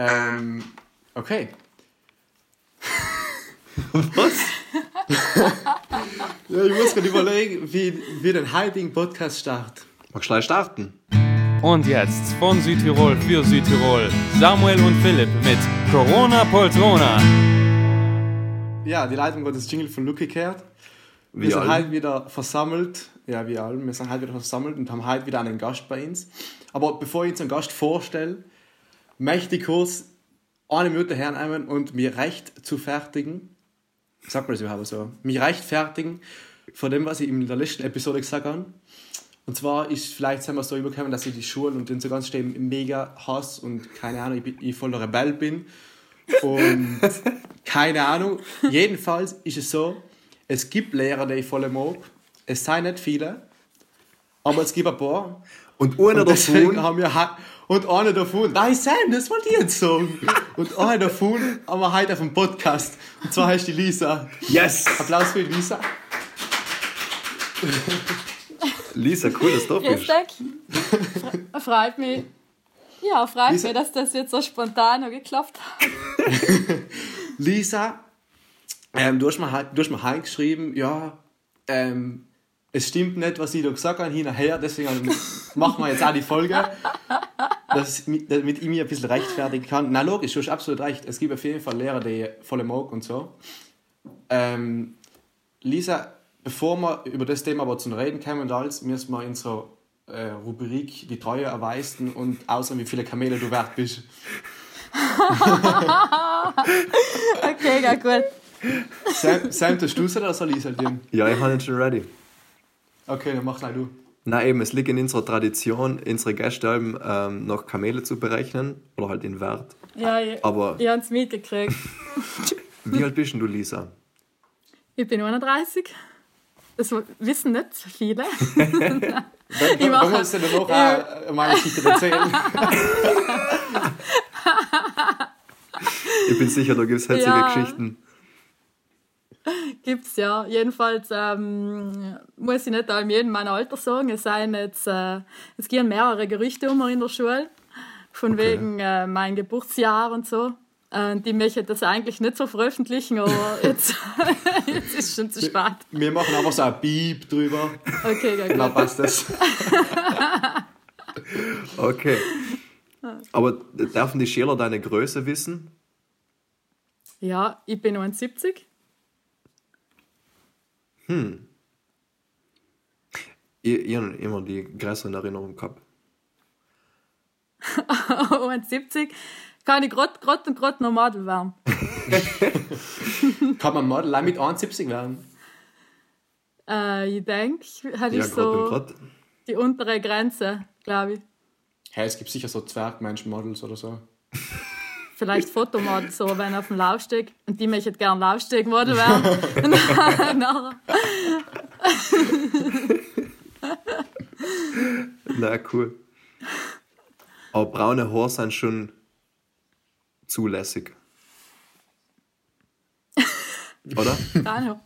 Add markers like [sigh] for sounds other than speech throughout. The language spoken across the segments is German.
Ähm, okay. [laughs] Was? [laughs] ja, ich muss gerade überlegen, wie wir den heutigen Podcast starten. Magst du gleich starten? Und jetzt von Südtirol für Südtirol Samuel und Philipp mit Corona Poltrona. Ja, die Leitung wird das Jingle von Lucky gekehrt. Wir Wie sind heute wieder versammelt. Ja, wie alle. Wir sind heute wieder versammelt und haben heute wieder einen Gast bei uns. Aber bevor ich uns einen Gast vorstelle, möchte ich kurz eine Minute hernehmen und mir recht zu fertigen. Sag mal das überhaupt so. Mich rechtfertigen von dem, was ich in der letzten Episode gesagt habe. Und zwar ist vielleicht sind wir so übergekommen, dass ich die Schule und den so ganz stehen mega hass und keine Ahnung, ich, bin, ich voller Rebell bin. Und [laughs] keine Ahnung. Jedenfalls ist es so, es gibt Lehrer, die ich voll mag. Es seien nicht viele, aber es gibt ein paar. Und einer davon, haben wir und eine davon, nein Sam, das wollte ich jetzt sagen. [laughs] Und eine davon haben wir heute auf dem Podcast. Und zwar heißt die Lisa. yes! Applaus für Lisa. Lisa, cool, dass du da bist. Freut mich. Ja, freut Lisa- mich, dass das jetzt so spontan noch geklappt hat. [laughs] Lisa, ähm, du hast mir, du hast mir heute geschrieben, ja, ähm, es stimmt nicht, was ich da gesagt habe, hin und her, deswegen machen wir jetzt auch die Folge, dass, ich mi- damit ich mich ein bisschen rechtfertigen kann. Na logisch, du hast absolut recht, es gibt auf jeden Fall Lehrer, die voll mag und so. Ähm, Lisa, bevor wir über das Thema aber zu reden kommen und alles, müssen wir in so äh, Rubrik die Treue erweisen und außer wie viele Kamele du wert bist. [laughs] Okay, ja gut. Sam, Sam tust du es oder soll ich es halt? Ja, ich habe ihn schon ready. Okay, dann mach gleich du. Na eben, es liegt in unserer Tradition, unsere Gäste ähm, nach Kamele zu berechnen oder halt in Wert. Ja, ich, Aber ich habe es mitgekriegt. [laughs] wie alt bist denn du, Lisa? Ich bin 31. Das wissen nicht viele. [laughs] Wenn, mache- wir uns dann noch äh, meine Geschichte erzählen. [laughs] Ich bin sicher, da gibt es hetzige Ja. Geschichten. [laughs] Gibt's ja. Jedenfalls ähm, muss ich nicht allem jedem mein Alter sagen. Es, seien jetzt, äh, es gehen mehrere Gerüchte um in der Schule. Von Okay. wegen äh, mein Geburtsjahr und so. Äh, die möchten das eigentlich nicht so veröffentlichen, aber [laughs] jetzt, [laughs] jetzt ist schon zu spät. Wir machen einfach so ein Beep drüber. Okay, ja, Dann passt das. Okay. Aber dürfen die Schüler deine Größe wissen? Ja, ich bin 79. Ich, ich habe immer die größeren Erinnerungen gehabt. [laughs] 71. Kann ich grad, grad und grad noch Model werden. [laughs] Kann man Model auch mit 71 werden? Äh, ich denke, hatte Ja, ich so gerade. die untere Grenze, glaube ich. Hey, es gibt sicher so Zwergmenschen-Models oder so. [laughs] Vielleicht Fotomodel, so wenn auf dem Laufsteg. Und die möchten gerne Laufstegmodel werden. [laughs] [laughs] Na, cool. Aber braune Haare sind schon zulässig. Oder? [laughs] Keine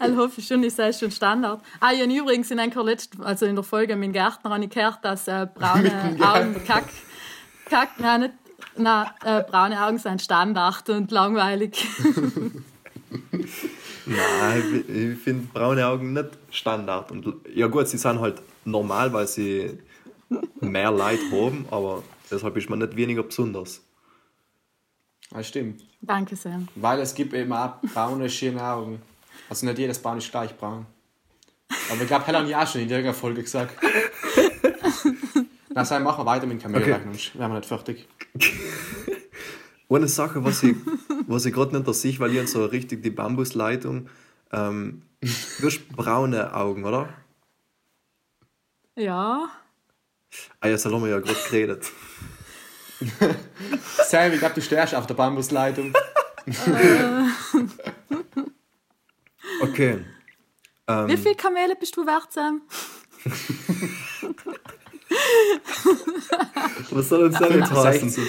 Also hoffe ich schon, ich sei schon Standard. Ah, ja, und übrigens in einer letzten, also in der Folge mit dem Gärtner habe ich gehört, dass äh, braune Augen, Kack, Kack, nein, nicht, nein, äh, braune Augen sind Standard und langweilig. [laughs] Nein, ich, ich finde braune Augen nicht Standard. Und, ja gut, sie sind halt normal, weil sie mehr Leid haben, aber deshalb ist man nicht weniger besonders. Das stimmt. Danke sehr. Weil es gibt eben auch braune, schöne Augen. Also nicht jedes Braun ist gleich braun. Aber ich glaube, Helen hat ja auch schon in irgendeiner Folge gesagt. Na, sein, machen wir weiter mit dem Kamelrechnung. Okay. Wären wir nicht fertig. [laughs] Eine Sache, was ich, was ich gerade nicht sehe, weil hab so richtig die Bambusleitung. Ähm, du hast braune Augen, oder? Ja, Ah ja, so haben wir ja gerade geredet. [laughs] Sam, ich glaube, du stehst auf der Bambusleitung. [laughs] Okay. Ähm, wie viele Kamele bist du wert, Sam? [laughs] was soll uns heißen? 60.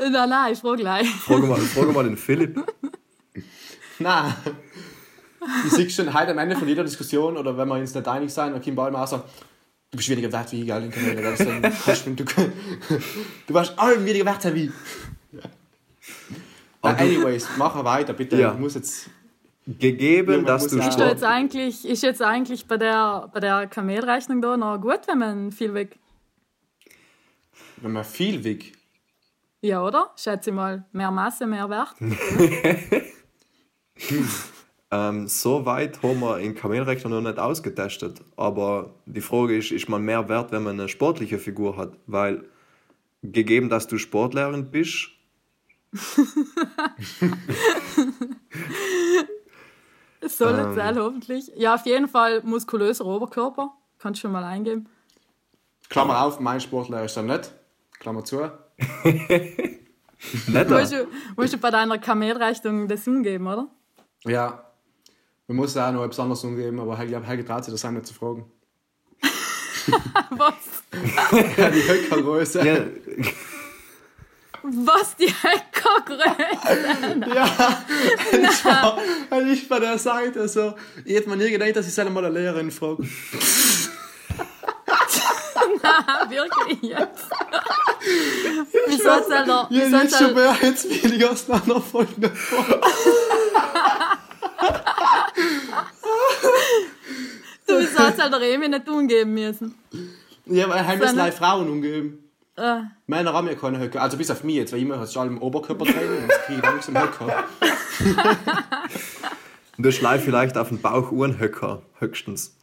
Äh, Nein, nein, ich frage gleich. Frage mal, frage mal den Philipp. [laughs] Nein. Du siehst schon heute am Ende von jeder Diskussion oder wenn wir uns nicht einig sind, dann kommt bald mal so, du bist weniger wert wie ich, gell, in Kanäle. Du, du, du warst allen weniger wert wie ich. Aber Na, du- anyways, mach weiter, bitte. Ja. Ich muss jetzt... Gegeben, Irgendwann dass du ja- Ist, jetzt eigentlich, ist jetzt eigentlich bei der, bei der Kamelrechnung da noch gut, wenn man viel weg. Wenn man viel wiegt, Ja, oder? Schätze ich mal, mehr Masse, mehr Wert. [laughs] Ähm, so weit haben wir in Kamelrechner noch nicht ausgetestet. Aber die Frage ist, ist man mehr wert, wenn man eine sportliche Figur hat? Weil, gegeben, dass du Sportlehrerin bist, [laughs] [laughs] Das soll Ähm. jetzt sein, hoffentlich. Ja, auf jeden Fall muskulöser Oberkörper. Kannst du schon mal eingeben. Klammer auf, mein Sportler ist dann nicht. Klammer zu. [laughs] nicht Musst du, musst du bei deiner Kamelrechnung das umgeben, oder? Ja. Man muss auch noch etwas anderes umgeben, aber ich glaube, Helge traut sich das auch nicht zu fragen. [laughs] Was? [laughs] Ja, die Höckergröße. ja, Was die Heckergröße? Ja, [laughs] ich war nicht bei der Seite so. Ich hätte mir nie gedacht, dass ich selber mal eine Lehrerin frage. [laughs] Wirklich jetzt? Wieso soll der, Ja, wieso jetzt schon mehr, jetzt weniger auseinanderfolgende Fragen. du, wieso soll der Remi nicht umgeben müssen? Ja, weil heim Seine- like Frauen umgeben. Äh, Männer haben ja keine Höcker. Also bis auf mich jetzt, weil immer hast du allem Oberkörpertraining und kriege ich langsam Höcker. [laughs] du schleif vielleicht auf den Bauch Uhrenhöcker, höchstens.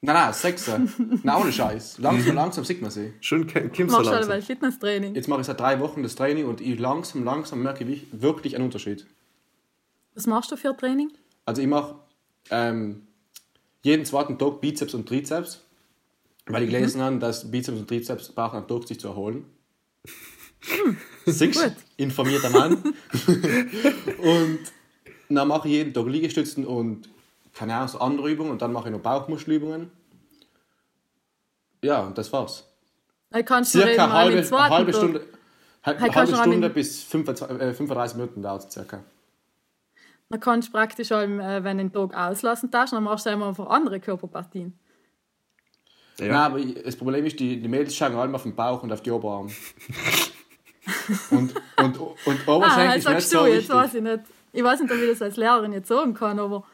Nein, nein, Sechser. Nein, ohne Scheiß. Langsam, langsam sieht man sie. Schon ke- kommst du machst du langsam. bei Fitnesstraining. Jetzt mache ich seit drei Wochen das Training und ich langsam, langsam merke ich wirklich einen Unterschied. Was machst du für ein Training? Also ich mache ähm, jeden zweiten Tag Bizeps und Trizeps, weil ich gelesen habe, dass Bizeps und Trizeps brauchen einen Tag, sich zu erholen. Siehst gut. informierter Mann. [laughs] und dann mache ich jeden Tag Liegestützen und keine Ahnung, so andere Übungen und dann mache ich noch Bauchmuskelübungen. Ja, und das war's. Dann kannst du Circa halbe, halbe. Stunde, halbe, halbe Stunde mit- bis 25, äh, 35 Minuten dauert es circa. Dann kannst du praktisch, auch, äh, wenn du den Tag auslassen darfst, dann machst du für andere Körperpartien. Ja. Nein, aber das Problem ist, die, die Mädels schauen allem auf den Bauch und auf die Oberarme. [laughs] und, und, und Ah, Oberschenkel das ist nicht sagst so du, jetzt wichtig. weiß ich nicht. Ich weiß nicht, ob ich das als Lehrerin jetzt sagen kann, aber.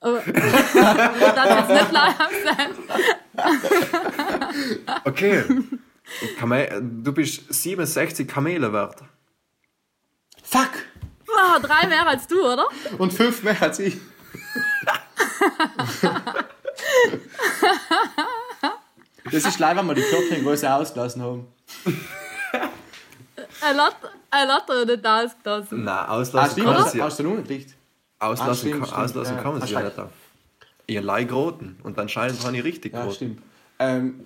aber ich darf jetzt nicht live sein. Okay. Kamel, du bist 67 Kamele wert. Fuck! Ah, drei mehr als du, oder? Und fünf mehr als ich. [laughs] das ist leider, wenn wir die Körpergröße ausgelassen haben. Er lässt, er lässt er nicht ausgelassen. Nein, auslassen kann man sie, hast du noch nicht gekriegt? Ah, auslassen, stimmt, kann, stimmt, auslassen ja. kann man Ah, sie ja nicht. Ihr Leihgroten. Und anscheinend habe ich richtig Ja, groten. stimmt. Ähm,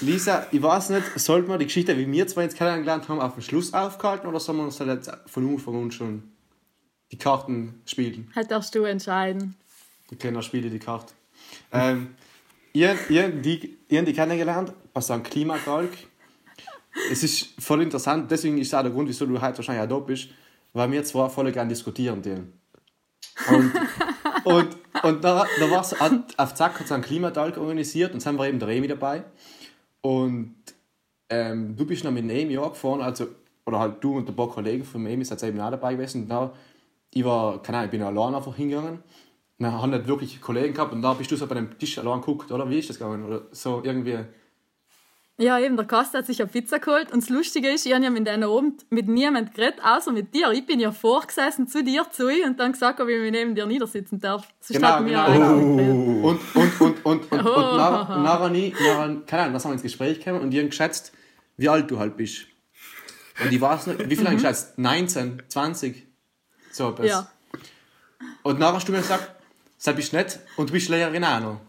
Lisa, ich weiß nicht, sollten wir die Geschichte, wie wir zwei jetzt kennengelernt haben, auf den Schluss aufgehalten oder sollen wir uns jetzt von Anfang an schon die Karten spielen? Halt darfst du entscheiden. Die Kinder spielen die Karte. Ähm, ihr, ihr, die, ihr habt die kennengelernt St. Klimakalk. Es ist voll interessant, deswegen ist auch der Grund, wieso du heute wahrscheinlich auch da bist, weil wir zwar voll gerne diskutieren. Und, und, und da, da war es auf Zack hat es einen Klimatalk organisiert und haben wir eben der Remi dabei. Und ähm, du bist noch mit Jahr gefahren, also, oder halt du und ein paar Kollegen von mir seid eben auch dabei gewesen. Und da, ich war, keine Ahnung, ich bin allein einfach hingegangen. Und dann haben nicht wirklich Kollegen gehabt und da bist du so bei dem Tisch allein geguckt, oder? Wie ist das gegangen? Oder so irgendwie. Ja, eben, der Kast hat sich eine Pizza geholt und das Lustige ist, ich habe ja mit denen oben mit niemand geredet, außer mit dir. Ich bin ja vorgesessen zu dir, zu und dann gesagt, ob ich mich neben dir niedersitzen darf. Sonst Genau, wir genau, genau. geredet. Und, und, und, und, und, und Oh. nachher, nachher, nie, keine Ahnung, dann sind wir ins Gespräch gekommen und die haben geschätzt, wie alt du halt bist. Und ich weiß nicht, wie viel haben die geschätzt? 19, 20? So etwas. Ja. Und nachher hast du mir gesagt, das bist du nicht und du bist Lehrerin auch noch.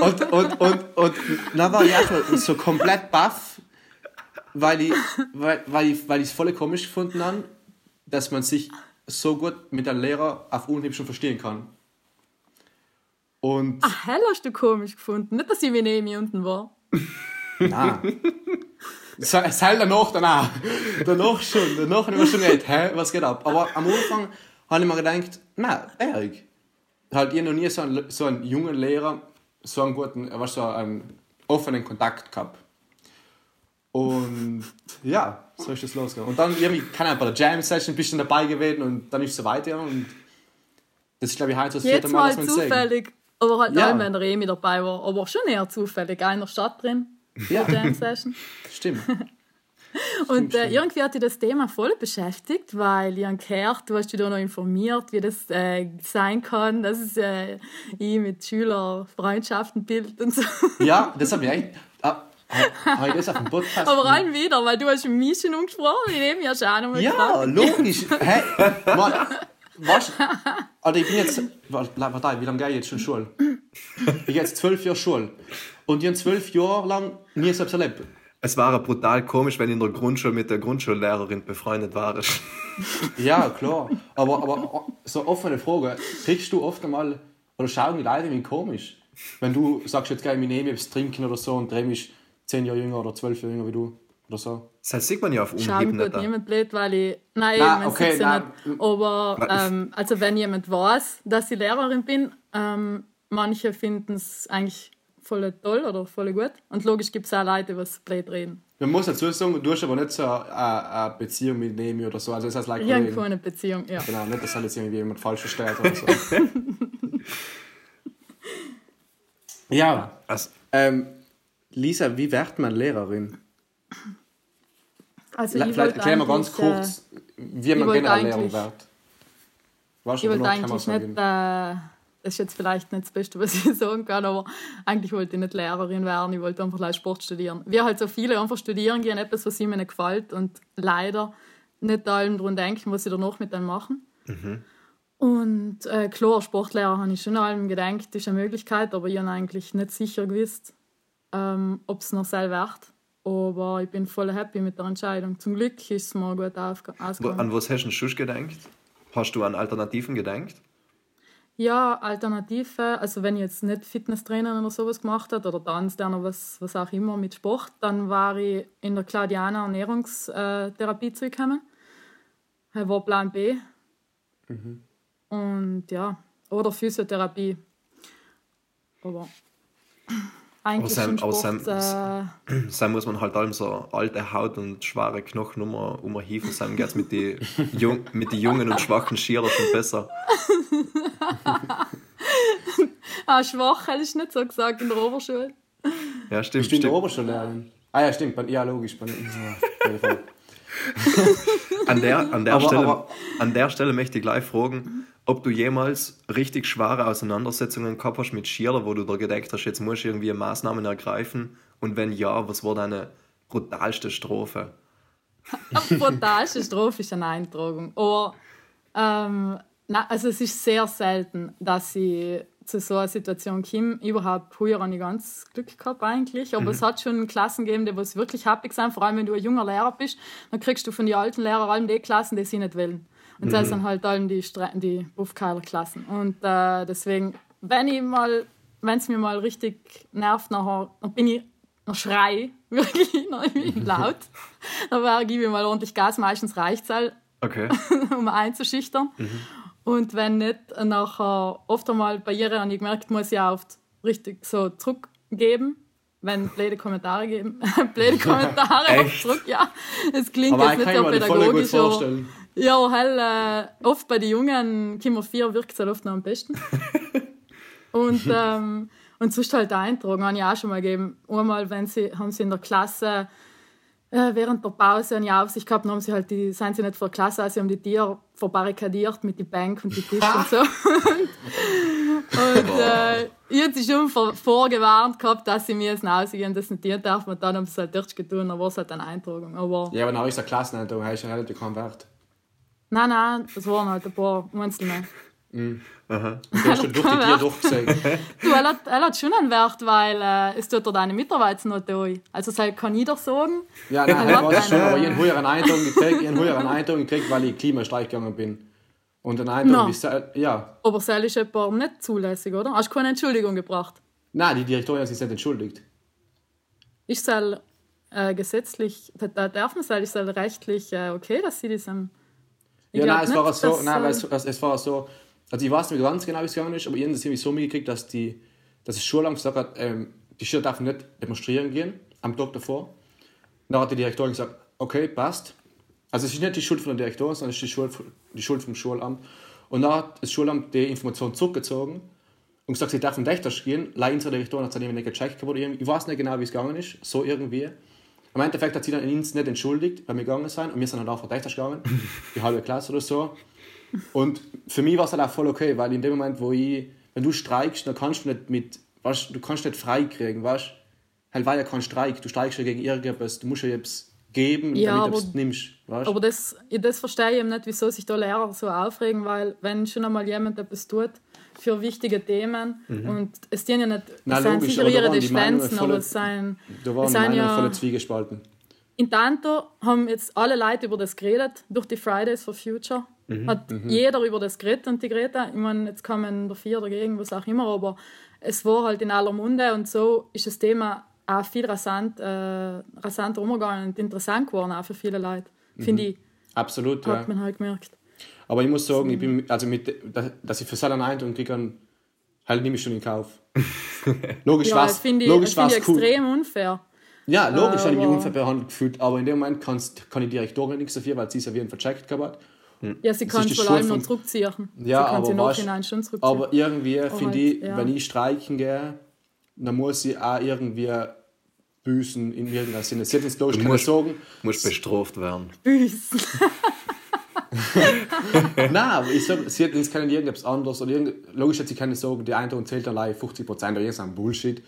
Und, und, und, und dann war ich auch so komplett baff, weil ich weil, weil ich weil ich es voll komisch gefunden habe, dass man sich so gut mit einem Lehrer auf Unhieb schon verstehen kann. Und Ach, hell hast du komisch gefunden. Nicht, dass ich wie neben mir unten war. nein. Es halt danach, danach. Danach schon. Danach habe ich mir schon gedacht, hä, was geht ab? Aber am Anfang habe ich mir gedacht, na, Erik. Halt, ich noch nie so einen, so einen jungen Lehrer so einen guten, weißt, du, so einen offenen Kontakt gehabt. Und [laughs] ja, so ist das losgegangen. Und dann irgendwie, keine Ahnung, bei der Jam-Session bist du dabei gewesen und dann ist es so weiter. Und das ist, glaube ich, heute das vierte Jetzt Mal, dass wir uns sehen. zufällig, aber halt Ja. ja. wenn der Emi dabei war, aber schon eher zufällig, auch in der Stadt drin, Ja. der Jam Session. [laughs] Stimmt. [laughs] [laughs] Und äh, irgendwie hat dich das Thema voll beschäftigt, weil ich habe gehört, du hast dich da noch informiert, wie das äh, sein kann, dass es äh, ich mit Schülern Freundschaften bildet und so. Ja, [laughs] das habe ich eigentlich. Ah, habe ich das auf dem Podcast? Aber rein wieder, weil du hast mit mich schon umgesprochen, ich nehme ja schon auch noch mal Ja, gefragt. logisch. [laughs] Hä? Mann, was? Alter, ich bin jetzt. Warte, wie lange gehe ich jetzt schon Schule? Ich gehe jetzt zwölf Jahre Schule. Und ich habe zwölf Jahre lang nie selbst erlebt. Es wäre brutal komisch, wenn du in der Grundschule mit der Grundschullehrerin befreundet warst. [laughs] Ja, klar. Aber, aber so offene Frage. Kriegst du oft einmal. Oder schauen die Leute irgendwie komisch? Wenn du sagst, jetzt gehe ich nehme etwas trinken oder so und der ist zehn Jahre jünger oder zwölf Jahre jünger wie du. Oder so. Das heißt, sieht man ja auf Umhieb gut nicht. an. niemand blöd, weil ich. Nein, Nein, man okay, sieht's ja nein. nicht. Aber ähm, also wenn jemand weiß, dass ich Lehrerin bin, ähm, manche finden es eigentlich voll toll oder voll gut. Und logisch gibt es auch Leute, die was blöd reden. Man muss dazu sagen, du hast aber nicht so eine, eine Beziehung mit Nemi oder so. Also das heißt, like Ich habe Kollegen. keine Beziehung, ja. Genau, nicht, dass jetzt irgendwie jemand falsch versteht oder so. [laughs] ja, Also, ähm, Lisa, wie wird man Lehrerin? Also Le- ich Vielleicht wollte erklären wir ganz äh, kurz, wie man wollte generell Lehrer eigentlich- wird. Weißt Ich du, wollte kann man eigentlich nicht, äh, das ist jetzt vielleicht nicht das Beste, was ich [laughs] sagen kann, aber eigentlich wollte ich nicht Lehrerin werden, ich wollte einfach gleich Sport studieren. Wir halt so viele einfach studieren gehen, etwas, was ihnen nicht gefällt und leider nicht allem drum denken, was sie danach mit dem machen. Und äh, klar, Sportlehrer habe ich schon allem gedacht, das ist eine Möglichkeit, aber ich habe eigentlich nicht sicher gewusst, ähm, ob es noch selber wird. Aber ich bin voll happy mit der Entscheidung. Zum Glück ist es mir gut ausgegangen. an was hast du denn schon gedacht? Hast du an Alternativen gedacht? Ja, Alternative, also wenn ich jetzt nicht Fitnesstrainer oder sowas gemacht hat oder Tanz oder was, was auch immer mit Sport, dann war ich in der Claudiana Ernährungstherapie zugekommen. Das war Plan B. Und ja, oder Physiotherapie. Aber eigentlich Aber im [clears throat] Sam- aber Sport, Sam- äh, Dann muss man halt allem so alte Haut und schwere Knochen um, umhieven. Sam geht es mit den [laughs] Jung, mit die jungen und schwachen Schierer schon besser. [laughs] ah, schwach hätte ich nicht so gesagt in der Oberschule. Ja, stimmt. Bist du in der. Oberstullehrerin? Ah ja, stimmt. Ja, logisch. ja. [laughs] An der, an, der Aber- Stelle, aber- an der Stelle möchte ich gleich fragen, ob du jemals richtig schwere Auseinandersetzungen gehabt hast mit Schieler, wo du da gedacht hast, jetzt musst du irgendwie Maßnahmen ergreifen. Und wenn ja, was war deine brutalste Strophe? [laughs] brutalste Strophe ist eine Eintragung. Aber ähm, na, also es ist sehr selten, dass ich zu so einer Situation komme. Überhaupt früher habe ich ganz Glück gehabt eigentlich. Aber es hat schon Klassen gegeben, die was wirklich happy sind. Vor allem, wenn du ein junger Lehrer bist, dann kriegst du von den alten Lehrern allem die Klassen, die sie nicht wollen. Und das sind halt allem die, Stre- die Buffkeiler-Klassen. Und äh, deswegen, wenn ich mal, wenn es mir mal richtig nervt, nachher, dann bin ich noch schrei, [laughs] wirklich, noch irgendwie laut. [laughs] Aber gebe ich mal ordentlich Gas, meistens reicht es halt, Okay. [laughs] um einzuschüchtern. Und wenn nicht, nachher oft einmal bei ihr habe ich gemerkt, muss ich auch oft richtig so zurückgeben, wenn blöde Kommentare geben. [laughs] blöde Kommentare zurück, ja. Es klingt Aber jetzt ich nicht so pädagogisch, ja, hell, äh, oft bei den Jungen, Kimmer 4 wirkt es halt oft noch am besten. [laughs] und, ähm, und sonst halt Eintragen, habe ich auch schon mal gegeben. Einmal, wenn sie, haben sie in der Klasse äh, während der Pause eine Aufsicht gehabt, dann haben sie halt die, sind sie nicht vor der Klasse, also sie haben die Tiere verbarrikadiert mit die Bank und die Tisch und so. [laughs] und äh, ich hatte sie schon vor, vorgewarnt gehabt, dass sie mir jetzt rausgehen, das nicht darf. Und dann haben sie es halt dort getan, dann war es halt eine Eintragung. Aber Ja, aber ist der Klasseneintragung, hast du ja relativ keinen Wert. Nein, nein, das waren halt ein paar einzelne. Aha. Du hast du durch die Tier durchgesehen. Du, er hat, er hat schon einen Wert, weil äh, es tut dir deine Mitarbeitsnote ein. Also das kann jeder sagen. Ja, nein, [laughs] Er ich hat schon, aber ich habe einen höheren Eindruck gekriegt, ich habe einen höheren Eindruck gekriegt, weil ich Klimastreik gegangen bin. Und ein Eindruck No. ist, äh, ja, Aber das ist etwa nicht zulässig, oder? Hast du keine Entschuldigung gebracht? nein, die Direktorin hat sich nicht entschuldigt. Ist es äh, gesetzlich, da- da darf man sagen, ist es rechtlich äh, okay, dass sie diesem. Ich Ja, nein, es nicht, war so, nein, äh, es, es war so, also ich weiß nicht ganz genau, wie es gegangen ist, aber ich habe das irgendwie so mitgekriegt, dass die dass das Schulamt gesagt hat, ähm, die Schüler dürfen nicht demonstrieren gehen am Tag davor. Dann hat die Direktorin gesagt, okay, passt. Also es ist nicht die Schuld von der Direktorin, sondern es ist die Schuld, die Schuld vom Schulamt. Und dann hat das Schulamt die Information zurückgezogen und gesagt, sie dürfen rechter gehen. Leider unsere Direktorin hat es nicht gecheckt. gehabt. Ich weiß nicht genau, wie es gegangen ist. So irgendwie. Im Endeffekt hat sie dann uns nicht entschuldigt, weil wir gegangen sind. Und wir sind dann einfach rechter gegangen. Die halbe Klasse oder so. Und für mich war es halt auch voll okay, weil in dem Moment, wo ich, wenn du streikst, dann kannst du nicht mit, weißt, du kannst nicht frei kriegen, weißt Halt war ja kein Streik, du streikst ja gegen irgendetwas, du musst ja jetzt geben, Ja, damit du aber- es nimmst, weißt Aber das, das verstehe ich eben nicht, wieso sich da Lehrer so aufregen, weil wenn schon einmal jemand etwas tut für wichtige Themen und es dienen ja nicht, es Na, sind logisch, sicher ihre voll- aber es sind, Da waren es sind Meinungen voll ja, zwiegespalten. in Tanto haben jetzt alle Leute über das geredet, durch die Fridays for Future. Mhm, Hat jeder über das geredet und die Greta. Ich meine, jetzt kann man dafür dagegen, was auch immer, aber es war halt in aller Munde und so ist das Thema auch viel rasant, äh, rasanter umgegangen und interessant geworden, auch für viele Leute. Finde ich, Absolut, Mhm. ja. hat man halt gemerkt. Aber ich muss sagen, ich bin, also mit, dass ich für Sachen Eindruck kriege, halt nehme ich schon in Kauf. [laughs] Logisch Ja, war das es finde ich, logisch finde ich war's cool. extrem unfair. Ja, logisch habe ich mich unfair behandelt gefühlt, aber in dem Moment kannst, kann die Direktorin nichts dafür, weil sie es ja wie ein vercheckt gehabt hat. Ja, sie kann es vor allem noch zurückziehen. Ja, sie kann aber sie nachhinein schon zurückziehen. Aber irgendwie finde halt, ich, ja. wenn ich streiken gehe, dann muss ich auch irgendwie büßen in irgendeiner Sinne. Sie hat jetzt logisch Du keine musst- Sorgen. Muss bestraft werden. Büßen. [laughs] Nein, aber ich sag, sie hat jetzt keine irgendetwas anderes. Oder irgend, logisch hat sie keine Sorgen, die Eindruck zählt allein 50% oder irgendein Bullshit.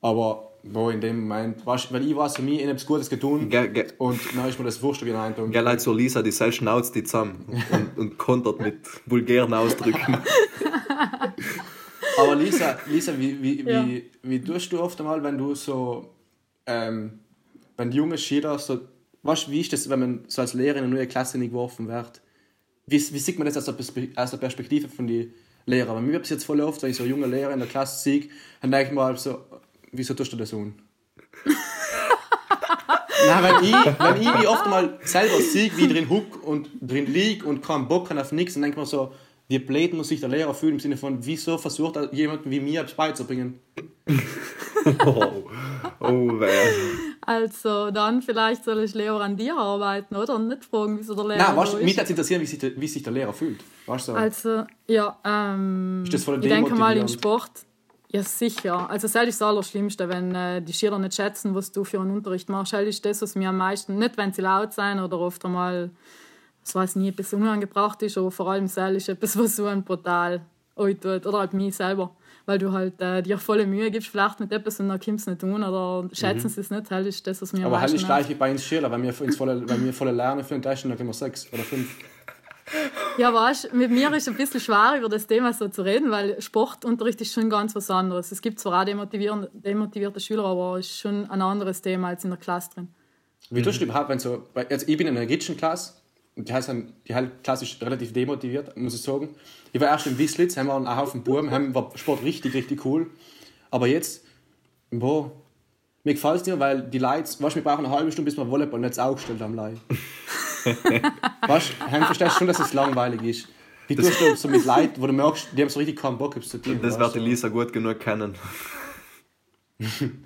Aber wo in dem Moment, weißt, wenn ich weiß, für mich, ich habe etwas Gutes getan Ge- ge- und dann ist mir das ein Eindruck. Gell, halt so Lisa, die selbst schnauzt die zusammen [laughs] und, und kontert mit vulgären Ausdrücken. Aber Lisa, Lisa wie, wie, Ja. wie, wie tust du oft einmal, wenn du so, ähm, wenn junge Schüler so, weißt, wie ist das, wenn man so als Lehrer in eine neue Klasse geworfen wird? Wie, wie sieht man das aus der, aus der Perspektive von den Lehrern? Weil mir habe es jetzt voll oft, wenn ich so junge Lehrer in der Klasse sehe, dann denke ich mal so, wieso tust du das so? Na, wenn ich, wenn ich mich oft mal selber sehe, wie ich drin huck und drin lieg und keinen Bock habe auf nichts, dann denke ich mir so, wie blöd muss sich der Lehrer fühlen im Sinne von, wieso versucht er jemanden wie mir etwas beizubringen? [laughs] Oh, oh wer. Also dann vielleicht soll ich lieber an dir arbeiten, oder? Und nicht fragen, wieso der Lehrer Nein, weißt, mich würde interessieren, wie sich, der, wie sich der Lehrer fühlt. Weißt du? so? Also, ja, ähm, Ist das voll ich denke mal demotivierend? Sport, ja sicher. Also das ist das Allerschlimmste, wenn äh, die Schüler nicht schätzen, was du für einen Unterricht machst. Das ist das, was mir am meisten, nicht wenn sie laut sein oder oft einmal, das weiß nie, etwas unangebracht ist, aber vor allem das ist etwas, was so ein brutal tut. Oder halt mich selber. Weil du halt äh, dir volle Mühe gibst, vielleicht mit etwas und dann kommst du nicht tun oder schätzen sie es nicht. Das ist das, was mir am Mhm. Aber halt ist gleich wie bei uns Schüler, wenn wir, volle, wenn wir volle lernen für einen Test, dann kriegen wir sechs oder fünf. Ja, weißt, mit mir ist es ein bisschen schwer, über das Thema so zu reden, weil Sportunterricht ist schon ganz was anderes. Es gibt zwar auch demotivierende, demotivierte Schüler, aber es ist schon ein anderes Thema als in der Klasse drin. Wie tust du überhaupt, wenn so, jetzt, ich bin in einer Gitschen-Klasse, und die heißt die halt Klasse ist relativ demotiviert, muss ich sagen. Ich war erst in Wislitz, haben wir einen Haufen Buben, haben war Sport richtig, richtig cool. Aber jetzt, boah, mir gefällt es nicht, weil die Leute, weißt, du, wir brauchen eine halbe Stunde, bis wir Volleyball nicht aufgestellt haben. Leih. Weißt du, verstehst schon, dass es langweilig ist. Wie tust du so mit Leuten, wo du merkst, die haben so richtig keinen Bock, zu tun. Das wird die? Lisa gut genug kennen.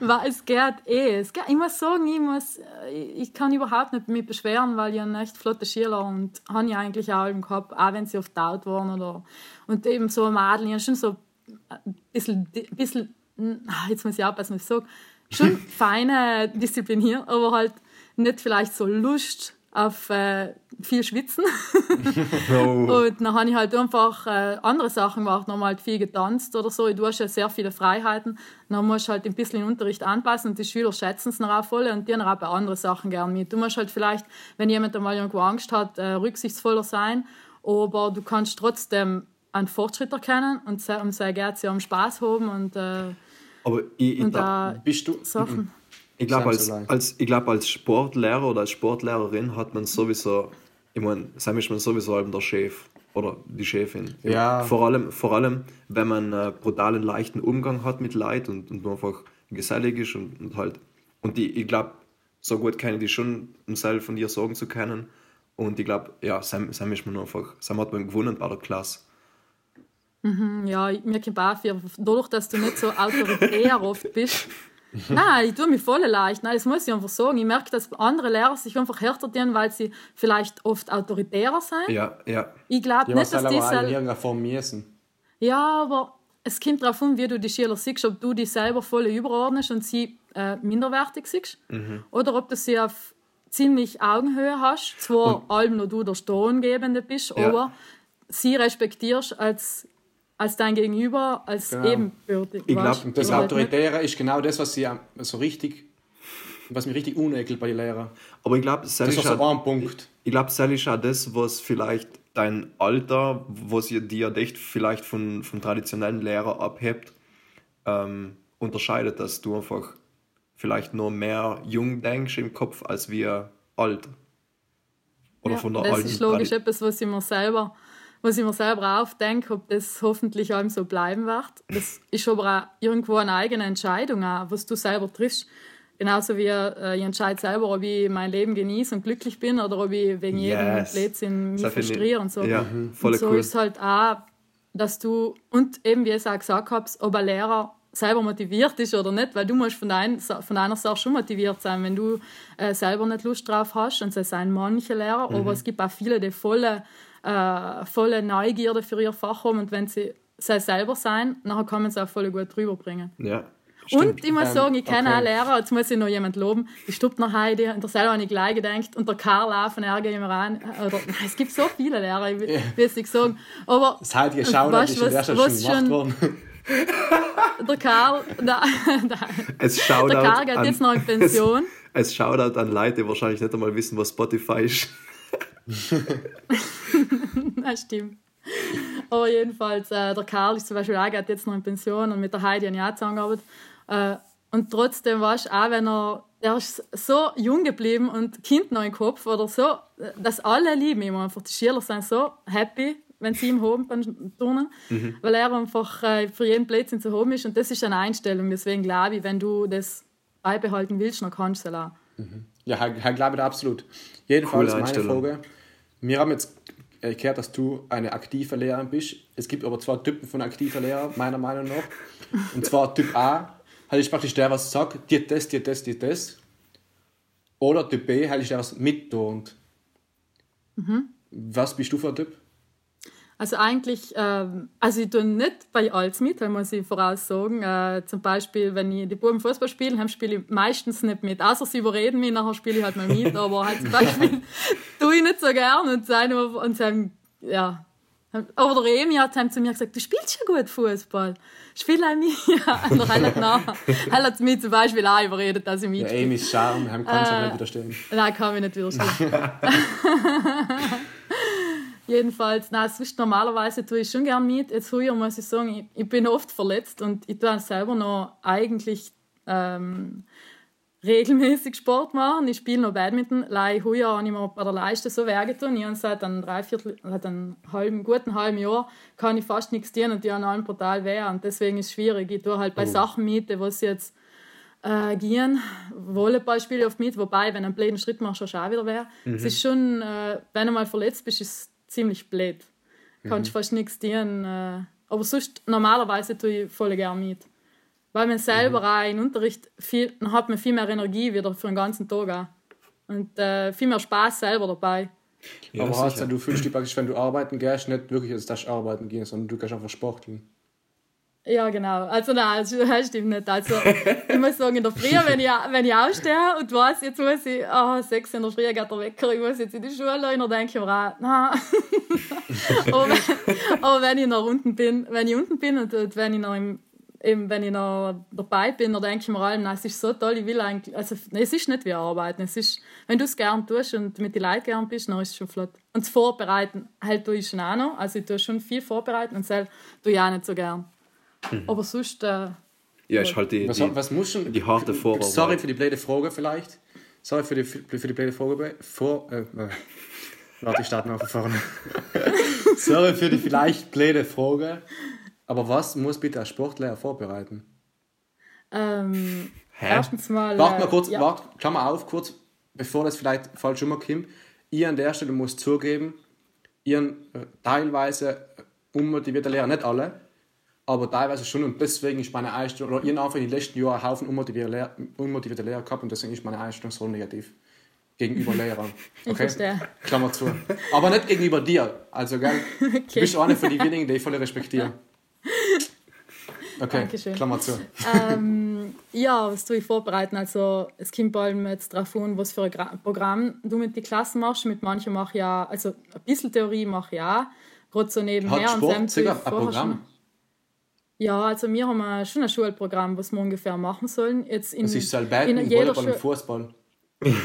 Weil es geht eh. Es geht, ich muss sagen, ich, muss, äh, ich kann überhaupt nicht mich beschweren, weil ich einen echt flotte Schüler und habe ich eigentlich auch im Kopf, auch wenn sie oft laut waren. Oder, und eben so Madeln, ich habe schon so ein bisschen, bisschen ah, jetzt muss ich aufpassen, was ich sage, schon [laughs] feine diszipliniert, aber halt nicht vielleicht so Lust auf äh, viel Schwitzen. [laughs] Oh. Und dann habe ich halt einfach äh, andere Sachen gemacht, noch mal halt viel getanzt oder so. Du hast ja sehr viele Freiheiten. Dann musst du halt ein bisschen den Unterricht anpassen und die Schüler schätzen es dann auch voll und die haben auch bei anderen Sachen gern mit. Du musst halt vielleicht, wenn jemand einmal irgendwo Angst hat, äh, rücksichtsvoller sein, aber du kannst trotzdem einen Fortschritt erkennen und sehr, um sehr gerne am Spaß haben und, äh, Aber ich, ich, und da Bist du, Sachen. Ich glaube, als, als, ich glaub, als Sportlehrer oder als Sportlehrerin hat man sowieso, ich meine, Sam ist man sowieso halb der Chef oder die Chefin. Ja. Vor allem, vor allem wenn man einen brutalen, leichten Umgang hat mit Leid und, und einfach gesellig ist und, und halt. Und die, ich glaube, so gut kenne ich die schon, um selbst von dir sagen zu können. Und ich glaube, ja, Sam, Sam ist man einfach, Sam hat man gewonnen bei der Klasse. Ja, mir kommt auch viel, dadurch, dass du nicht so autoritär [laughs] oft bist. Nein, ich tue mich voll leicht. Nein, das muss ich einfach sagen. Ich merke, dass andere Lehrer sich einfach härter tun, weil sie vielleicht oft autoritärer sind. Ja, ja. Ich glaube nicht, dass die in irgendeiner Form müssen. Ja, aber es kommt darauf an, wie du die Schüler siehst, ob du dich selber voll überordnest und sie äh, minderwertig siehst. Oder ob du sie auf ziemlich Augenhöhe hast. Zwar allem nur du der Stongebende bist, Ja. aber sie respektierst als, als dein Gegenüber, als Genau. ebenbürtig. Ich glaub, weißt? Und das Oder halt. Autoritäre ist genau das, was sie so richtig, was mich richtig unekelt bei den Lehrern. Aber ich glaube, Das ist doch so ein Punkt. Ich glaube, das ist auch das, was vielleicht dein Alter, was ihr dir echt vielleicht von, vom traditionellen Lehrer abhebt, ähm, unterscheidet, dass du einfach vielleicht nur mehr jung denkst im Kopf als wir alt. Oder Ja, von der das alten ist logisch Tradi- etwas, was ich mir selber, was ich mir selber aufdenke, ob das hoffentlich allem so bleiben wird. Das ist aber auch irgendwo eine eigene Entscheidung, auch, was du selber triffst. Genauso wie äh, ich entscheide selber, ob ich mein Leben genieße und glücklich bin oder ob ich wegen Yes. jedem Blödsinn mich frustriere und so. Ja, voll und so cool. ist halt auch, dass du, und eben wie ich es auch gesagt habe, ob ein Lehrer selber motiviert ist oder nicht, weil du musst von, dein, von einer Sache schon motiviert sein, wenn du äh, selber nicht Lust drauf hast. Und das sind manche Lehrer, Mhm. aber es gibt auch viele, die volle, äh, volle Neugierde für ihr Fach haben und wenn sie sei selber sein, nachher kann man es auch voll gut rüberbringen. Ja. Und ich muss Ähm, sagen, ich kenne okay. auch Lehrer, jetzt muss ich noch jemand loben, die nach Heidi und der selber habe ich gleich gedacht und der Karl auch von RG immer an. Oder, [laughs] es gibt so viele Lehrer, ich will will es nicht sagen. Aber Das heutige Shoutout weißt ist du, in der was- schon was gemacht schon- worden. der Karl, [laughs] der, Es der Karl geht an, jetzt noch in [laughs] Pension. Es, es Shoutout an Leute, die wahrscheinlich nicht einmal wissen, was Spotify ist. [laughs] Das stimmt. Aber jedenfalls, äh, der Karl ist zum Beispiel auch geht jetzt noch in Pension und mit der Heidi habe ich auch zusammengearbeitet. Äh, und trotzdem, weißt du, auch wenn er, er ist so jung geblieben und Kind noch im Kopf oder so, dass alle lieben ihn einfach. Die Schüler sind so happy, wenn sie ihm haben beim Turnen, weil er einfach äh, für jeden Blödsinn zu haben ist und das ist eine Einstellung. Deswegen glaube ich, wenn du das beibehalten willst, dann kannst du es auch. Ja, ich, ich glaube da absolut. Jedenfalls Coole meine. Frage. Wir haben jetzt äh, gehört, dass du eine aktive Lehrerin bist. Es gibt aber zwei Typen von aktiver Lehrer, meiner Meinung nach. Und zwar Typ A, halt ist praktisch der, was sagt, dir das, dir das, dir das. Oder Typ B, halt ist der, was mittont. Was bist du für ein Typ? Also eigentlich, ähm, also ich tue nicht bei alles mit, muss ich voraussagen. Äh, zum Beispiel, wenn ich die Buben Fußball spiele, dann spiele ich meistens nicht mit. Außer sie überreden mich, nachher spiele ich halt mal mit. Aber halt zum Beispiel [laughs] tue ich nicht so gern und sein und sagen, ja. Aber der Emi hat zu mir gesagt, du spielst ja gut Fußball. Spiel auch mit. [laughs] Und er hat nach. Er hat mich zum Beispiel auch überredet, dass ich Der mitspiele. Amy's Charme, dem kann Äh, nicht widerstehen. Nein, kann ich nicht widerstehen. [laughs] Jedenfalls, nein, sonst normalerweise tue ich schon gerne mit. Jetzt früher muss ich sagen, ich, ich bin oft verletzt und ich tue selber noch eigentlich ähm, regelmäßig Sport machen. Ich spiele noch Badminton. Lei heuer habe ich mir bei der Leiste so wehgetan. Ich habe seit einem Dreiviertel, seit einem halben, guten halben Jahr kann ich fast nichts tun und die haben allen brutal weh. Und deswegen ist es schwierig. Ich tue halt bei Sachen mit, was jetzt äh, gehen. Volleyball spiele ich oft mit, wobei, wenn du einen blöden Schritt machst, du auch wieder weh. Es ist schon, äh, wenn du mal verletzt bist, ist es ziemlich blöd. Kannst fast nichts tun. Äh, aber sonst, normalerweise tue ich voll gerne mit. Weil man selber auch in Unterricht, viel, dann hat man viel mehr Energie wieder für den ganzen Tag auch. Und äh, viel mehr Spaß selber dabei. Ja, aber hast du, du fühlst dich praktisch, wenn du arbeiten gehst, nicht wirklich, als dass du arbeiten gehst, sondern du gehst einfach sporteln. Ja, genau. Also nein, das stimmt nicht. Also ich muss sagen, in der Früh, wenn ich, wenn ich aufstehe und weiß, jetzt muss ich, ah, sechs in der Früh geht der Wecker, ich muss jetzt in die Schule, und dann denke ich mir auch, nein. [laughs] aber, wenn, aber wenn ich noch unten bin, wenn ich unten bin und, und wenn ich noch im, eben, wenn ich noch dabei bin, dann denke ich mir allem, nein, es ist so toll, ich will eigentlich, also es ist nicht wie Arbeiten, es ist, wenn du es gern tust und mit den Leuten gern bist, dann ist es schon flott. Und das Vorbereiten, halt tue ich schon auch noch, also ich tue schon viel vorbereiten und das tue ich auch nicht so gern. Aber sonst, äh, Ja, ist halt die, Was, die, was musst du die harte Vorarbeit. Sorry für die blöde Frage vielleicht. Sorry für die, für die blöde Frage. Vor, äh, äh, warte, ich starte mal von vorne. [laughs] Sorry für die vielleicht blöde Frage. Aber was muss bitte ein Sportlehrer vorbereiten? ähm, Hä? erstens mal. Warte äh, mal kurz, ja. warte, Klammer auf, kurz, bevor das vielleicht falsch rüberkommt. Ihr an der Stelle muss zugeben, ihr äh, teilweise unmotivierte Lehrer, nicht alle, aber teilweise schon und deswegen ist meine Einstellung, oder ich habe einfach in den letzten Jahren einen Haufen unmotivierte Lehrer, unmotivierte Lehrer gehabt und deswegen ist meine Einstellung so negativ gegenüber Lehrern. [laughs] Verstehe. Klammer zu. Aber nicht gegenüber dir. Also, gell? [laughs] Du bist auch eine von den wenigen, die ich voll respektiere. [laughs] Okay, Dankeschön. Klammer zu. Ähm, ja, was tue ich vorbereiten? Also, es kommt bald jetzt darauf an, was für ein Gra- Programm du mit den Klassen machst. Mit manchen mache ich ja, also ein bisschen Theorie mache ich auch. Gerade so nebenher. Hat und Sport ich ein Programm? Ja, also wir haben schon ein Schulprogramm, was wir ungefähr machen sollen. Jetzt in, Das ist Badminton, in jeder Volleyball und Fußball.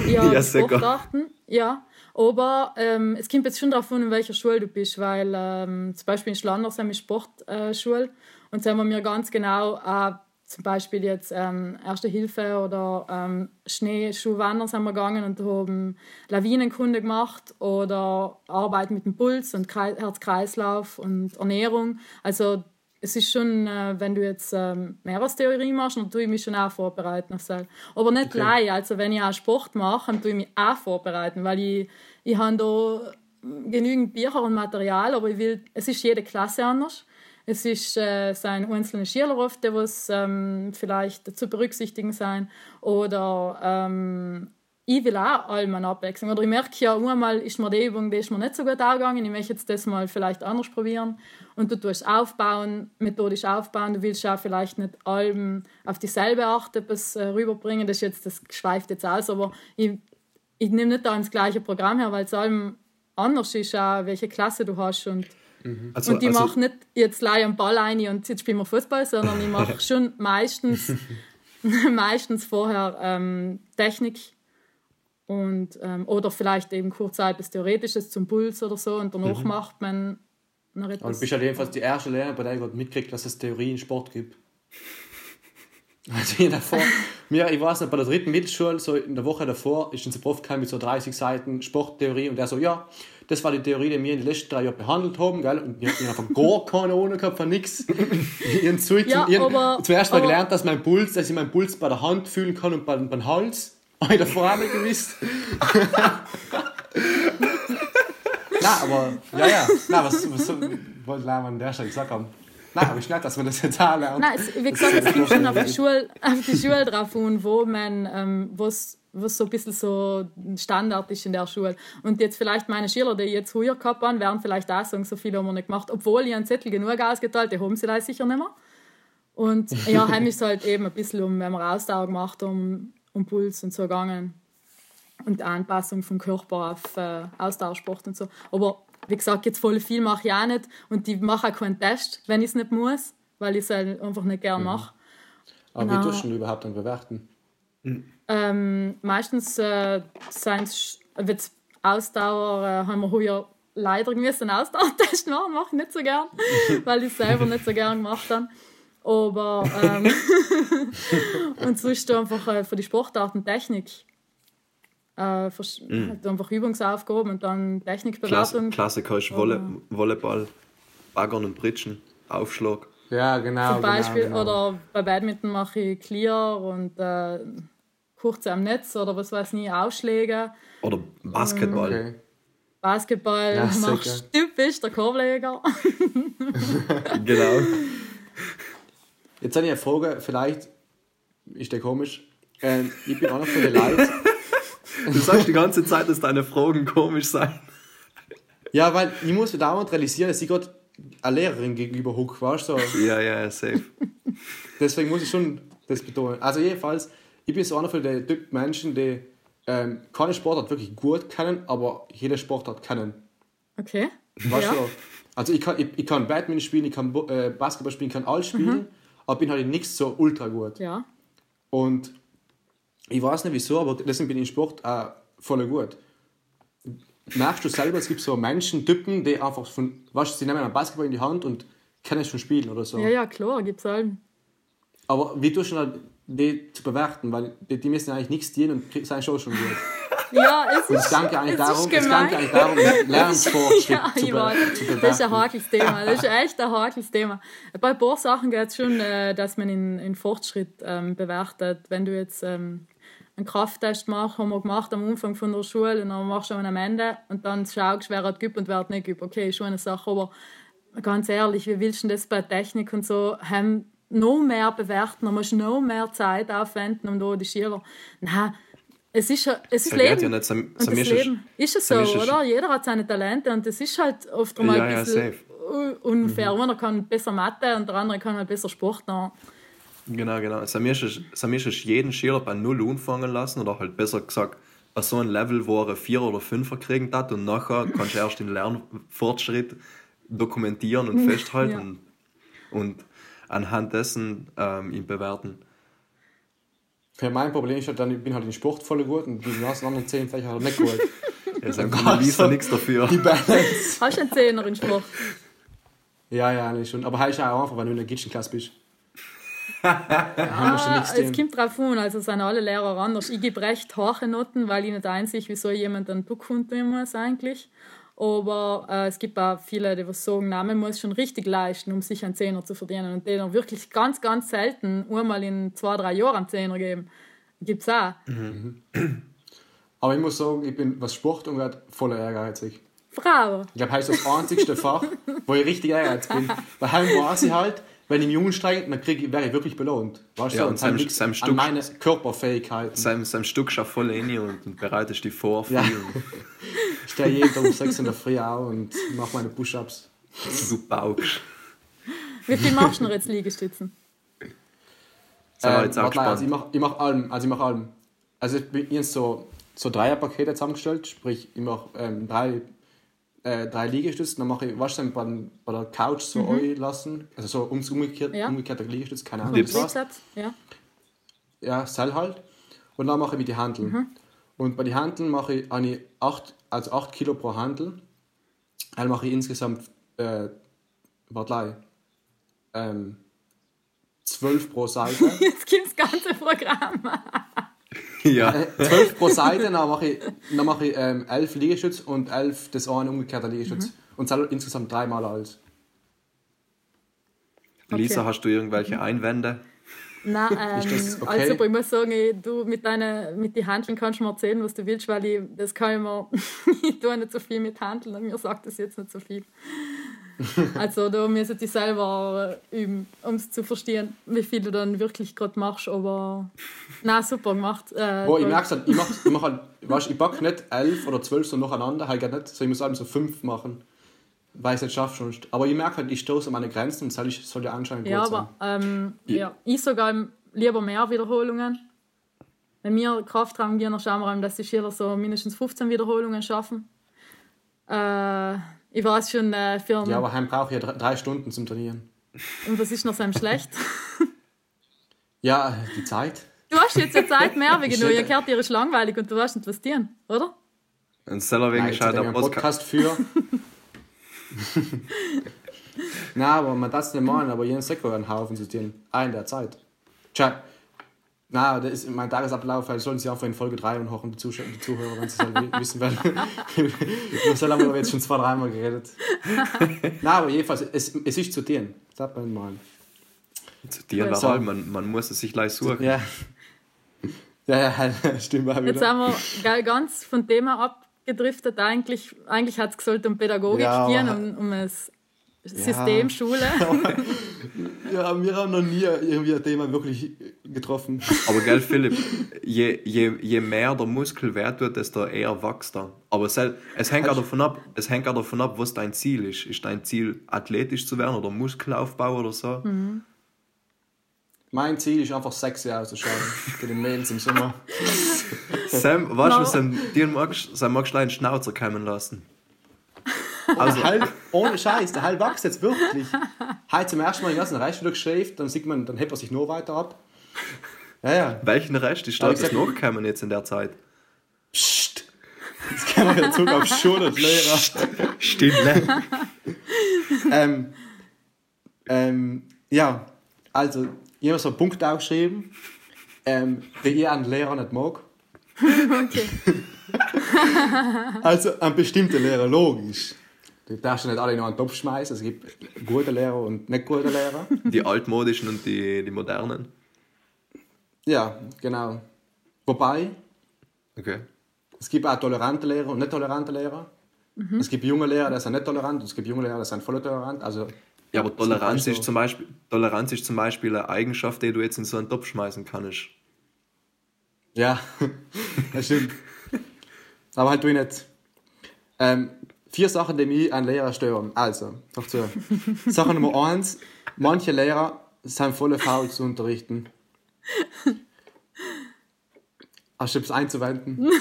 Ja, [laughs] Ja. Sportarten, ja. Aber ähm, es kommt jetzt schon darauf an, in welcher Schule du bist, weil ähm, zum Beispiel in Schlanders haben wir Sportschule äh, und da haben wir mir ganz genau äh, zum Beispiel jetzt ähm, Erste Hilfe oder ähm, Schneeschuhwandern sind wir gegangen und haben Lawinenkunde gemacht oder Arbeit mit dem Puls und Krei- Herz-Kreislauf und Ernährung. Also es ist schon, äh, wenn du jetzt ähm, Meerestheorie machst, dann tue ich mich schon auch vorbereiten auf das. Aber nicht Okay. gleich. Also wenn ich auch Sport mache, dann tue ich mich auch vorbereiten, weil ich, ich habe da genügend Bücher und Material, aber ich will, es ist jede Klasse anders. Es ist äh, sein einzelne Schüler oft, was ähm, vielleicht zu berücksichtigen sein oder ähm, ich will auch allem eine Abwechslung. Oder ich merke ja, einmal ist mir die Übung, die ist mir nicht so gut angegangen, ich möchte jetzt das mal vielleicht anders probieren. Und du tust aufbauen, methodisch aufbauen, du willst auch vielleicht nicht allem auf dieselbe Art etwas äh, rüberbringen, das, ist jetzt, das schweift jetzt aus, aber ich, ich nehme nicht da ins gleiche Programm her, weil es allem anders ist, auch, welche Klasse du hast. Und Also, und ich also, mache nicht jetzt leider einen Ball rein und jetzt spielen wir Fußball, sondern ich mache [laughs] schon meistens, [laughs] meistens vorher ähm, Technik und, ähm, oder vielleicht eben kurz etwas Theoretisches zum Puls oder so und danach macht man noch etwas. du bist halt jedenfalls die erste Lehrerin, bei der ich gerade mitkriegt, dass es Theorie in Sport gibt. [laughs] Also ich davor, mir, ich weiß nicht, bei der dritten Mittelschule, so in der Woche davor, ist unser Prof gekommen mit so 30 Seiten Sporttheorie und der so, ja, das war die Theorie, die wir in den letzten drei Jahren behandelt haben, gell? Und wir haben einfach gar keine Ahnung gehabt von nichts. [laughs] Ihren Zeug Ja, zum, ihren, aber- zuerst mal aber- gelernt, dass mein Puls, dass ich meinen Puls bei der Hand fühlen kann und beim, beim Hals. Habe davor auch nicht gewusst. Nein, aber, ja, ja. Nein, was, was wollte ich an der Stelle gesagt haben? Nein, aber ich merke, dass man das jetzt auch lernt. Nein, es, wie gesagt, es kommt schon auf die [laughs] Schule, auf die Schule drauf an, wo man, ähm, was, was so ein bisschen so Standard ist in der Schule. Und jetzt vielleicht meine Schüler, die jetzt früher gehabt haben, werden vielleicht auch sagen, so viel haben wir nicht gemacht, obwohl ich einen Zettel genug ausgeteilt, die haben sie leider sicher nicht mehr. Und ja, heim ist halt eben ein bisschen um, wenn wir Ausdauer gemacht um, um Puls und so gegangen. Und die Anpassung vom Körper auf äh, Ausdauersport und so. Aber wie gesagt, jetzt voll viel mache ich auch nicht. Und ich mache auch keinen Test, wenn ich es nicht muss, weil ich es halt einfach nicht gern mache. Aber Na. wie tust du denn überhaupt dann bewerten? Ähm, meistens äh, sind es Ausdauer, äh, haben wir heuer leider müssen einen Ausdauertest [laughs] machen, mache ich nicht so gern, [laughs] weil ich es selber nicht so gern gemacht habe. Aber ähm, [laughs] und sonst einfach äh, für die Sportarten Technik. Äh, vers- halt einfach Übungsaufgaben und dann Klass Technikbewertung. Klassiker ist Volley Volleyball, Baggern und Britschen, Aufschlag. Ja, genau. Zum Beispiel, genau, genau. oder bei Badminton mache ich Clear und äh, kurze am Netz oder was weiß ich, Ausschläge. Oder Basketball. Okay. Basketball Ja, machst typisch der Korbleger. [laughs] [laughs] Genau. Jetzt habe ich eine Frage, vielleicht ist der komisch. Ähm, ich bin einer von den Leuten. Du sagst die ganze Zeit, dass deine Fragen komisch seien. Ja, weil ich muss dauernd realisieren, dass ich gerade eine Lehrerin gegenüber huck, weißt du? So. Ja, ja, safe. Deswegen muss ich schon das betonen. Also jedenfalls, ich bin so einer von den Typ Menschen, die ähm, keine Sportart wirklich gut kennen, aber jede Sportart kennen. Okay. Weißt ja. du? Also ich kann, ich, ich kann Badminton spielen, ich kann äh, Basketball spielen, ich kann alles spielen, aber bin halt in nichts so ultra gut. ja. Und ich weiß nicht wieso, aber deswegen bin ich im Sport auch voll gut. Merkst du selber, es gibt so Menschen, Typen, die einfach von, weißt du, sie nehmen einen Basketball in die Hand und können schon spielen oder so. Ja, ja, klar, gibt es allen. Aber wie tust du die zu bewerten? Weil die, die müssen eigentlich nichts dienen und sind schon schon gut. [laughs] Ja, es Und es ist, danke eigentlich es darum, ist es danke eigentlich darum, [laughs] Lernfortschritt Ja, zu, ich be weiß. zu Das ist ein hakels Thema. Das ist [laughs] echt ein hakels Thema. Bei ein paar Sachen geht es schon, äh, dass man in, in Fortschritt ähm, bewertet. Wenn du jetzt ähm, einen Krafttest machst, haben wir gemacht am Anfang von der Schule und dann machst du ihn am Ende und dann schaust du, wer hat geübt und wer hat nicht geübt. Okay, ist schon eine Sache, aber ganz ehrlich, wie willst du das bei Technik und so haben noch mehr bewerten, man muss noch mehr Zeit aufwenden, um da die Schüler. Nein, es ist, es ist Leben. ja nicht, und das ist- Leben ist es so, oder? Jeder hat seine Talente und das ist halt oft mal Ja, ein ja, bisschen un- unfair. Einer kann besser Mathe und der andere kann halt besser Sport. Dann. Genau, genau. Samisch ist, jeden Schüler bei Null anfangen lassen oder halt besser gesagt bei so einem Level, wo er Vier- oder Fünfer kriegen hat und nachher [laughs] kannst du erst den Lernfortschritt dokumentieren und [laughs] festhalten und anhand dessen ähm, ihn bewerten. Ja, mein Problem ist halt dann, ich bin halt in Sport voll gut und die ganzen anderen zehn Fächer halt nicht gut. [laughs] Ja, dann [laughs] kann Lisa nichts dafür. Die Balance. [laughs] Hast du einen Zehner in Sport? Ja, ja, eigentlich schon. Aber heißt auch einfach, wenn du in der Kitchen-Klasse bist. Ah, du nichts es kommt drauf an, also sind alle Lehrer anders. Ich gebe recht hohe Noten, weil ich nicht einsehe, wieso jemand einen Duckhund tun muss eigentlich. Aber äh, es gibt auch viele, die was sagen, nein, man muss schon richtig leisten, um sich einen Zehner zu verdienen. Und denen wirklich ganz, ganz selten einmal in zwei, drei Jahren einen Zehner geben. Gibt es auch. [clears throat] Aber ich muss sagen, ich bin, was Sport angeht, voll ehrgeizig. Bravo. Ich glaube, heißt das einzigste Fach, wo ich richtig ehrgeizig bin. [laughs] Bei Heim weiß ich halt, wenn ich mich anstrenge, dann krieg ich, werde ich wirklich belohnt. Weißt du, Ja, so, und seinem- seinem an Stück- meine Körperfähigkeiten. Sein, sein Stück schafft voll rein und, und bereitest dich vor. Ja. Viel [laughs] Ich stehe jeden Tag um 6 in der Früh auf und mache meine Push-Ups. du baugst. Wie viel machst du noch jetzt Liegestützen? Ähm, jetzt auch warte, also ich mache ich mach allem. Also ich mache allem. Also ich bin jetzt so, so Dreierpakete zusammengestellt, sprich ich mache ähm, drei, äh, drei Liegestütze, dann mache ich, was dann bei, bei der Couch so mhm. lassen, also so ums umgekehrt, Ja. umgekehrter Liegestütz, keine Ahnung. Was. Ja. Ja, Seil halt. Und dann mache ich mit die Handeln. Mhm. Und bei den Handeln mache ich eine 8, also 8 Kilo pro Handel. Dann mache ich insgesamt, äh, warte ähm, 12 pro Seite. [laughs] Jetzt kommt das ganze Programm. Ja. 12 pro Seite, dann mache ich, dann mache ich ähm, 11 Liegestütz und 11 das eine umgekehrte Liegestütz. Mhm. Und zahle insgesamt dreimal alles. Lisa, Okay. hast du irgendwelche Einwände? Nein, ähm, das okay? also ich muss sagen, ich, du mit deinen mit die Handeln kannst du mir erzählen, was du willst, weil ich, das kann ich mir, [laughs] ich tue nicht so viel mit Handeln und mir sagt das jetzt nicht so viel. [laughs] Also da müssen die selber äh, üben, um es zu verstehen, wie viel du dann wirklich gerade machst, aber na super gemacht. Äh, Boah, ich merke halt, ich mache ich mach halt, weißt, ich packe nicht 11 oder 12 so nacheinander, halt gar nicht, so ich muss allem so 5 machen, weil ich es nicht schaffe sonst. Aber ich merke halt, ich stoße an meine Grenzen und soll, ich, soll ja anscheinend Ja, gut sein. aber ähm, ja. ich sogar lieber mehr Wiederholungen. Wenn wir Kraftraum gehen, dann schauen wir, dass die Schüler so mindestens 15 Wiederholungen schaffen. Äh, ich weiß schon, äh, für Ja, aber heim brauche ich ja drei, Stunden zum Trainieren. und was ist noch so einem schlecht? Ja, die Zeit. Du hast jetzt eine Zeit [laughs] mehr wegen. Shit. Ihr gehört dir ist langweilig und du weißt nicht, was tun, oder? Und selber wegen er mir einen Podcast. Podcast für. [laughs] Nein, aber man darf es nicht machen, aber jeden Sektor einen Haufen zu tun. Auch in der Zeit. Tja. Na, das ist mein Tagesablauf, weil sollen sie einfach in Folge 3 und hochen die, Zuschauer, die Zuhörer, wenn sie es [laughs] wissen wollen. [laughs] Über so lange haben wir jetzt schon zwei, dreimal geredet. [laughs] Na, aber jedenfalls, es, es ist zu tun. Das man mal. Zu dir Ja. nachher, man, man muss es sich gleich suchen. Ja. Ja, ja, stimmt auch Jetzt haben wir ganz vom Thema abgedriftet. Eigentlich, eigentlich hat es um Pädagogik Ja, gehen, um, um das System Schule. Ja, wir haben noch nie irgendwie ein Thema wirklich getroffen. Aber gell, Philipp, je, je, je mehr der Muskel wert wird, desto eher wächst er. Aber sel- es hängt auch davon ab, es hängt auch davon ab, was dein Ziel ist. Ist dein Ziel, athletisch zu werden oder Muskelaufbau oder so? Mein Ziel ist einfach sexy auszuschauen für den Mädels im Sommer. Sam, weißt du, No. was Sam, dir magst, Sam magst du einen Schnauzer kommen lassen? Also [laughs] halb, ohne Scheiß, der halb wächst jetzt wirklich. Heute zum ersten Mal den ganzen Rest wieder geschäft, dann sieht man, dann hebt er sich nur weiter ab. Ja, ja. Welchen Rest ist da ich das sag- nachgekommen jetzt in der Zeit? Psst. Jetzt können wir wieder zurück auf Schule, Lehrer. Stille. [laughs] ähm, ähm, ja, also, ich habe so einen Punkt aufgeschrieben, ähm, den ich einen Lehrer nicht mag. [laughs] Okay. Also, ein bestimmter Lehrer, logisch. Du darfst ja nicht alle in einen Topf schmeißen. Es gibt gute Lehrer und nicht gute Lehrer. [laughs] Die altmodischen und die, die modernen. Ja, genau. Wobei, Okay. es gibt auch tolerante Lehrer und nicht tolerante Lehrer. Mhm. Es gibt junge Lehrer, die sind nicht tolerant, und es gibt junge Lehrer, die sind voll tolerant. Also, Ja, aber Toleranz so. ist, zum Beispiel, Toleranz ist zum Beispiel eine Eigenschaft, die du jetzt in so einen Topf schmeißen kannst. ja, [laughs] das stimmt. Aber halt du nicht. Ähm, vier Sachen, die mich an Lehrer stören. Also, doch zu. [laughs] Sache Nummer eins: Manche Lehrer sind voll faul zu unterrichten. Hast du etwas einzuwenden? [laughs]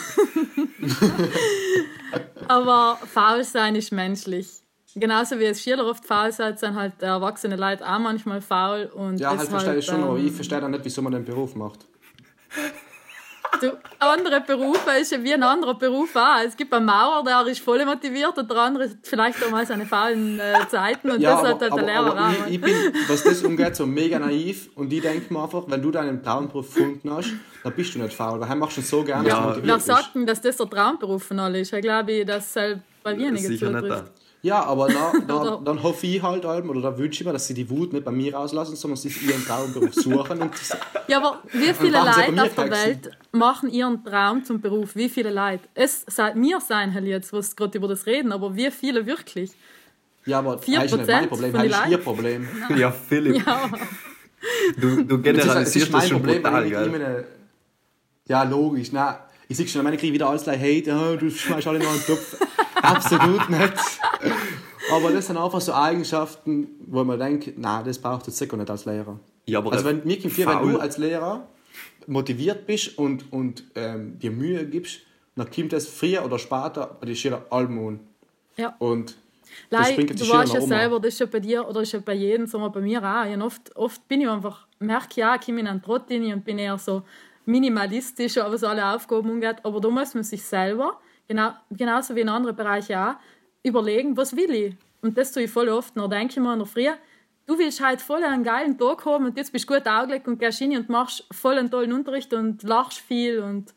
Aber faul sein ist menschlich. Genauso wie es Schüler oft faul sind, sind halt erwachsene Leute auch manchmal faul. Und Ja, es halt verstehe ich schon, aber ähm, ich verstehe dann nicht, wieso man den Beruf macht. Du, andere Berufe ist ja wie ein anderer Beruf auch. Es gibt einen Maurer, der ist voll motiviert und der andere vielleicht auch mal seine faulen äh, Zeiten und das hat halt der Lehrer aber auch. ich, ich bin, was das umgeht, so mega naiv und ich denke mir einfach, wenn du deinen Traumberuf gefunden hast, dann bist du nicht faul, weil dann machst du es so gerne, Ja, dass du Wer motiviert sagt denn, dass das der Traumberuf von alle ist? Ich glaube, dass es halt bei wenigen Sicher nicht zutrifft. da. Ja, aber da, da, [laughs] Oder- dann hoffe ich halt allem, oder da wünsche ich mir, dass sie die Wut nicht bei mir rauslassen, sondern sie ihren Traumberuf suchen und das, Ja, aber wie viele Leute auf der? Welt machen ihren Traum zum Beruf? Wie viele Leute? Es seid mir sein, Herr jetzt, was gerade über das reden, aber wie viele wirklich? ja, aber Vier das ist nicht mein Prozent Problem, das ist ihr? Problem. Ja, Philipp, Ja, du, du Das ist, das generalisierst ist das, mein schon Problem, brutal, gell? Ja, logisch, na, ich sehe schon, meine kriege wieder alles gleich Hate, ja, du schmeißt alle noch einen Topf. [laughs] Absolut nicht. Aber das sind einfach so Eigenschaften, wo man denkt, na, das braucht jetzt sicher nicht als Lehrer. Ja, aber Also wenn, mir kommt vor, wenn du als Lehrer motiviert bist und, und ähm, dir Mühe gibst, dann kommt das früher oder später bei den Schülern allem an. ja. Und das Lei, bringt die du weißt ja selber, das ist ja bei dir oder ist ja bei jedem, wir, bei mir auch. Und oft, oft bin ich einfach, merke ja, komme in einen Trott rein und bin eher so minimalistisch, was alle Aufgaben umgeht. Aber da muss man sich selber, genau, genauso wie in anderen Bereichen auch, überlegen, was will ich? Und das tue ich voll oft. Dann denke ich mir in der Früh, du willst halt voll einen geilen Tag haben und jetzt bist du gut augelegt und gehst hin und machst voll einen tollen Unterricht und lachst viel und,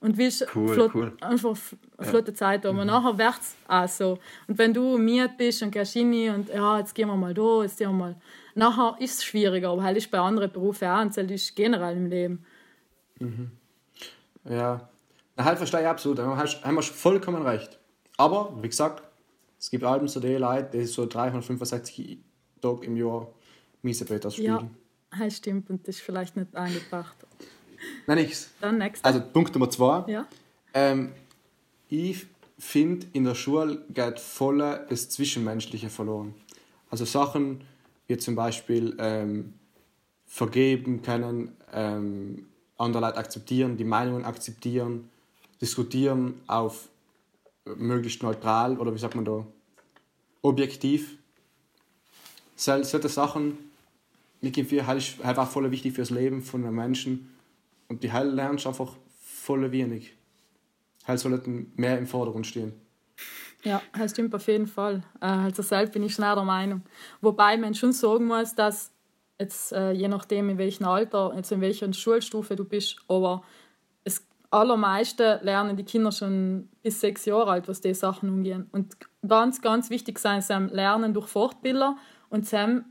und willst Cool, flott, cool. einfach flotte Zeit haben. Und nachher wird es auch so. Und wenn du müde bist und gehst rein und ja, jetzt gehen wir mal da, jetzt gehen wir mal. Nachher ist es schwieriger, aber halt ist bei anderen Berufen auch und das ist generell im Leben. Ja, na, halt verstehe ich absolut. Da haben wir vollkommen recht. Aber, wie gesagt, es gibt Alben so die Leute, die so 365 Tage im Jahr Miesebeta spielen. Ja, das stimmt und das ist vielleicht nicht angebracht. Nein, nichts. Dann nächstes. Also Punkt Nummer zwei. ja. Ähm, ich finde, in der Schule geht voll das Zwischenmenschliche verloren. Also Sachen wie zum Beispiel ähm, vergeben können, ähm, andere Leute akzeptieren, die Meinungen akzeptieren, diskutieren auf äh, möglichst neutral oder wie sagt man da, objektiv. Sol- Solche Sachen, ich finde, halt ist einfach voll wichtig fürs Leben von einem Menschen. Und die Heil lernst einfach voll wenig. Halt sollten mehr im Vordergrund stehen. Ja, das stimmt auf jeden Fall. Äh, Also selbst bin ich schnell der Meinung. Wobei man schon sagen muss, dass jetzt äh, je nachdem in welchem Alter, also in welcher Schulstufe du bist, aber das allermeiste lernen die Kinder schon bis sechs Jahre alt, was die Sachen umgehen. Und ganz, ganz wichtig sein, sie lernen durch Fortbilder und sie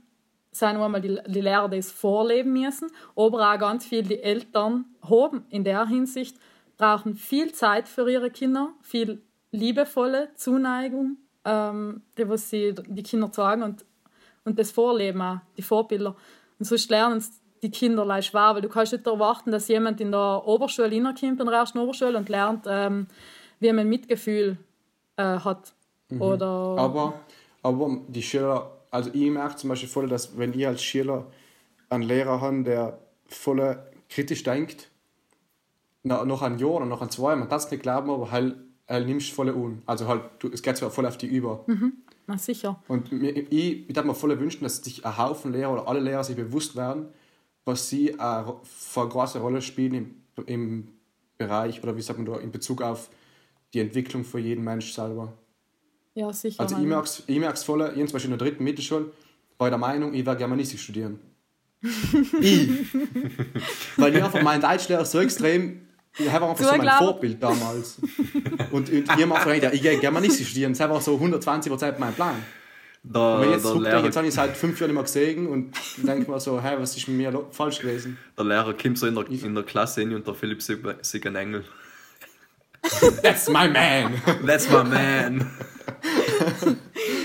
sind einmal die, die Lehrer, die es vorleben müssen, aber auch ganz viel die Eltern haben in der Hinsicht, brauchen viel Zeit für ihre Kinder, viel liebevolle Zuneigung, ähm, die was sie die Kinder sagen und, und das Vorleben auch, die Vorbilder. Und sonst lernen es die Kinder leicht schwer, weil du kannst nicht erwarten, dass jemand in der Oberschule hineinkommt, in der ersten Oberschule und lernt, ähm, wie man Mitgefühl äh, hat. Oder Aber, aber die Schüler, also ich merke zum Beispiel voll, dass wenn ich als Schüler einen Lehrer habe, der voll kritisch denkt, na, noch ein Jahr oder noch ein zwei, man darf es nicht glauben, aber halt, halt nimmst du voll un. Also halt, du, es geht so voll auf die über. Na sicher. Und ich, ich würde mir voll wünschen, dass sich ein Haufen Lehrer oder alle Lehrer sich bewusst werden, was sie eine, eine große Rolle spielen im, im Bereich oder wie sagt man da, in Bezug auf die Entwicklung für jeden Mensch selber. Ja, sicher. Also ich merke es ich merk's voll, ich zum Beispiel in der dritten Mittelschule, war ich der Meinung, ich werde Germanistik studieren. [laughs] ich. [laughs] Weil ich einfach mein Deutschlehrer so extrem, ich habe einfach so mein. Vorbild damals. Und, und ich gedacht, ja, ich gehe Germanistik studieren, das ist einfach so 120% mein Plan. Der, Und wenn ich jetzt Lehrer, jetzt habe ich es halt fünf Jahre nicht mehr gesehen und denke mir so, hey, was ist mit mir falsch gewesen? der Lehrer kommt so in der, in der Klasse hin und der Philipp sieht, einen Engel. That's my man! That's my man!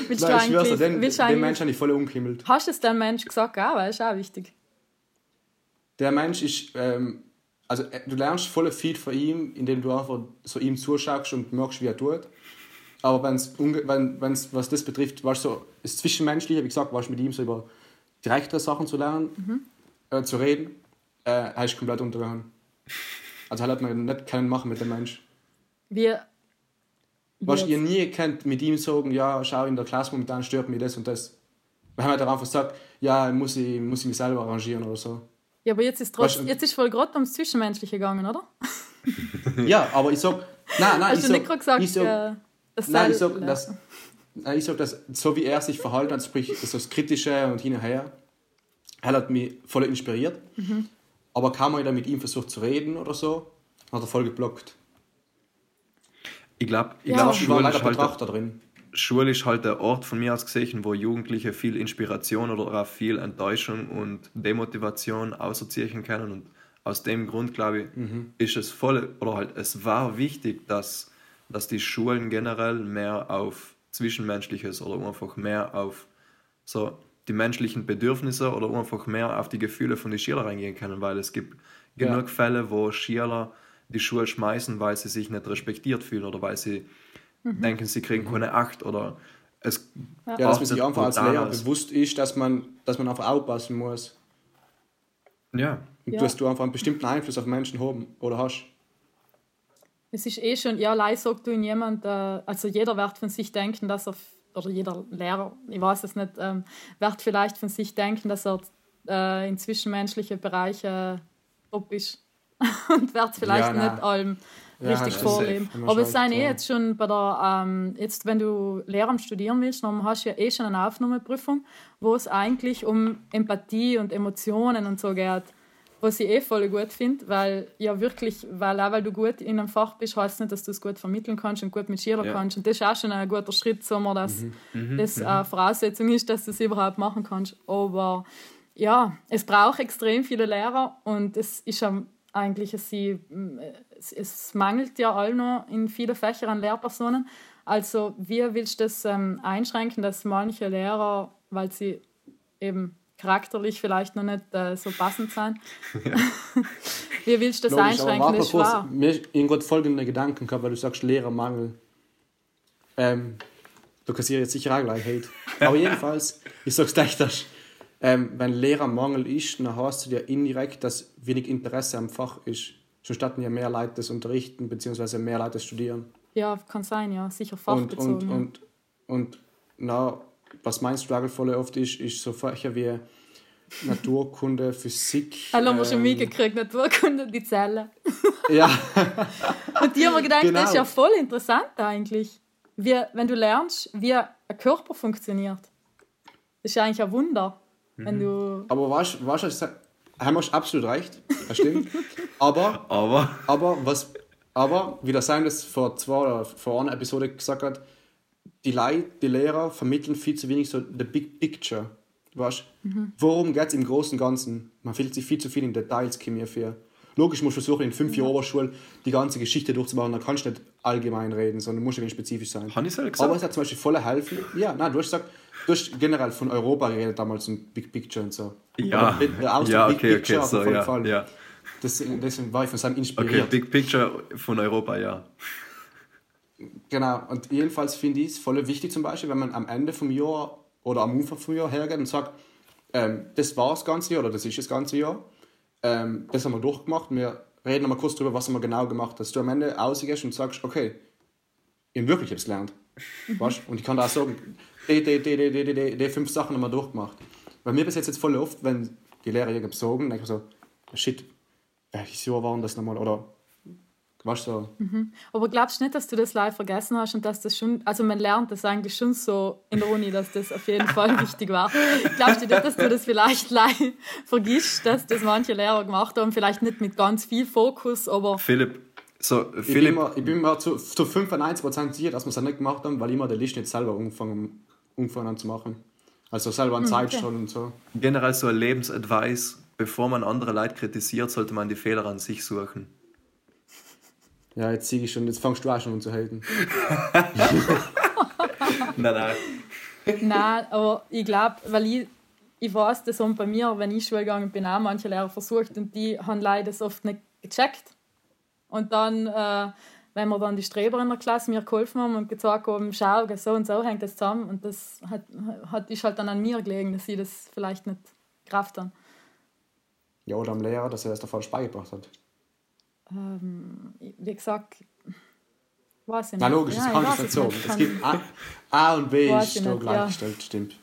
willst du Nein, ich schwör's dir, eigentlich, den, willst du den eigentlich Mensch habe ich voll umgehimmelt. hast du es dem Mensch gesagt, auch, weil ist auch wichtig. Der Mensch ist, ähm, also äh, du lernst voll viel von ihm, indem du einfach so ihm zuschaust und merkst, wie er tut. Aber wenn's, unge- wenn, wenn's, was das betrifft, was so das Zwischenmenschliche, wie gesagt, warst mit ihm so über direktere Sachen zu lernen, äh, zu reden, äh, er ist komplett untergegangen. Also er hat man nicht können machen mit dem Mensch. Wir, Was ihr nie könnt mit ihm sagen, ja, schau in der Klasse momentan stört mich das und das. Wir haben halt einfach gesagt, ja, muss ich, muss ich mich selber arrangieren oder so. Ja, aber jetzt ist, trotz, Was- jetzt ist voll gerade ums Zwischenmenschliche gegangen, oder? [laughs] Ja, aber ich sag, nein, nein, Hast ich du nicht sag, gerade gesagt, ich sag, äh, das nein, ich sag, dass, nein, ich sag, dass so wie er sich verhalten hat, sprich so das Kritische und hin und her, er hat mich voll inspiriert. Mhm. Aber kaum mal mit ihm versucht zu reden oder so, hat er voll geblockt. Ich glaube, ich Ja. glaub, Ich war Schule, leider ist halt, Betrachter drin. Schule ist halt der Ort von mir aus gesehen, wo Jugendliche viel Inspiration oder auch viel Enttäuschung und Demotivation außerziehen können. Und aus dem Grund, glaube ich, ist es voll, oder halt, es war wichtig, dass, dass die Schulen generell mehr auf Zwischenmenschliches oder einfach mehr auf so die menschlichen Bedürfnisse oder einfach mehr auf die Gefühle von den Schülern eingehen können, weil es gibt Ja. genug Fälle, wo Schüler die Schule schmeißen, weil sie sich nicht respektiert fühlen oder weil sie denken, sie kriegen keine Acht oder es Ja, dass man sich einfach als Lehrer bewusst ist, dass man, dass man einfach aufpassen muss. Ja, Und Ja. dass du einfach einen bestimmten Einfluss auf Menschen haben oder hast. Es ist eh schon, ja, leid sagt du in jemand, äh, also jeder wird von sich denken, dass er, oder jeder Lehrer, ich weiß es nicht, ähm, wird vielleicht von sich denken, dass er äh, in zwischenmenschliche Bereiche top ist. [laughs] Und wird vielleicht Ja, nicht allem Ja, richtig. Immer Aber es sind eh ja. jetzt schon bei der, ähm, jetzt wenn du Lehramt studieren willst, dann hast du ja eh schon eine Aufnahmeprüfung, wo es eigentlich um Empathie und Emotionen und so geht. Was ich eh voll gut finde, weil ja wirklich, weil auch weil du gut in einem Fach bist, heißt nicht, dass du es gut vermitteln kannst und gut mit Schülern Ja. kannst. Und das ist auch schon ein guter Schritt, sagen wir, dass das eine Voraussetzung ist, dass du es überhaupt machen kannst. Aber ja, es braucht extrem viele Lehrer und es ist ja eigentlich, sie, es, es mangelt ja all noch in vielen Fächern an Lehrpersonen. Also wie willst du das ähm, einschränken, dass manche Lehrer, weil sie eben charakterlich vielleicht noch nicht äh, so passend sind, [laughs] wie willst du das Logisch, einschränken? Das ist kurz. Mir ist irgendwann folgende Gedanken gehabt, weil du sagst Lehrermangel. Ähm, du kassierst jetzt sicher auch gleich Hate. Aber jedenfalls, [laughs] ich sag's gleich, dass ähm, wenn Lehrermangel ist, dann heißt es ja indirekt, dass wenig Interesse am Fach ist. Schon statten ja mehr Leute das unterrichten, beziehungsweise mehr Leute das studieren. Ja, kann sein, ja, sicher Und, fachbezogen. und, ja. und, und na, was mein Struggle voll oft ist, ist so Fächer wie Naturkunde, [laughs] Physik. Alle haben wir schon ähm, mitgekriegt, Naturkunde, die Zelle. [laughs] Ja, [laughs] Und die haben mir gedacht, Genau. das ist ja voll interessant eigentlich. Wie, wenn du lernst, wie ein Körper funktioniert. Das ist ja eigentlich ein Wunder. Wenn du. aber weißt weißt du, ich sag- haben wir absolut recht, das stimmt. [laughs] aber, aber aber, was, aber, wie der Sam das vor zwei oder vor einer Episode gesagt hat, die Leute, die Lehrer vermitteln viel zu wenig so the big picture. Weißt? Worum geht es im Großen und Ganzen? Man fühlt sich viel zu viel in Details, Chemie für. Logisch musst du versuchen, in fünf Jahren Oberschule die ganze Geschichte durchzumachen. Da kannst du nicht allgemein reden, sondern musst irgendwie spezifisch sein. Habe ich so gesagt? Aber es hat zum Beispiel voll helfen. Ja, nein, du hast gesagt, du hast generell von Europa geredet damals und Big Picture und so. ja, ja, Big okay, Picture okay, auf so, ja, Fall. ja. Deswegen, deswegen war ich von seinem Okay, inspiriert. Big Picture von Europa, ja. Genau, und jedenfalls finde ich es voll wichtig zum Beispiel, wenn man am Ende vom Jahr oder am Anfang vom Jahr hergeht und sagt, ähm, das war das ganze Jahr oder das ist das ganze Jahr, ähm, das haben wir durchgemacht, wir reden nochmal kurz darüber, was haben wir genau gemacht, dass du am Ende rausgehst und sagst, okay, ich habe wirklich etwas gelernt. Weißt? Und ich kann da auch sagen, die, die, die, die, die, die, die fünf Sachen haben wir durchgemacht. Bei mir bis jetzt jetzt voll oft, wenn die Lehrer irgendwas sagen, denke ich mir so, shit, welches Jahr waren das nochmal? Oder, weißt du, so, Aber glaubst du nicht, dass du das live vergessen hast und dass das schon. Also, man lernt das eigentlich schon so in der Uni, dass das auf jeden Fall [laughs] wichtig war. Glaubst du nicht, dass du das vielleicht live vergisst, dass das manche Lehrer gemacht haben? Vielleicht nicht mit ganz viel Fokus, aber. Philipp, so, Ich bin, Philipp, mir, ich bin mir zu, zu 95% sicher, dass wir es nicht gemacht haben, weil ich immer die Liste nicht selber angefangen, angefangen haben zu machen. Also selber an Zeit okay. schon und so. generell so ein Lebensadvice, bevor man andere Leute kritisiert, sollte man die Fehler an sich suchen. Ja, jetzt siege ich schon, jetzt fangst du auch schon an zu haten. [laughs] Nein, nein. Nein, aber ich glaube, weil ich, ich weiß, das haben bei mir, wenn ich Schule gegangen bin, auch manche Lehrer versucht und die haben leider das oft nicht gecheckt. Und dann, äh, wenn wir dann die Streber in der Klasse mir geholfen haben und gezeigt haben, schau, so und so hängt das zusammen. Und das hat, hat, ist halt dann an mir gelegen, dass sie das vielleicht nicht Kraft haben. Ja, oder am Lehrer, dass er das da falsch beigebracht hat. Ähm, wie gesagt, weiß ich nicht. Na logisch, das Ja, kann ich nicht so. Es gibt A, A und B ist da nicht, ja. gleichgestellt, stimmt.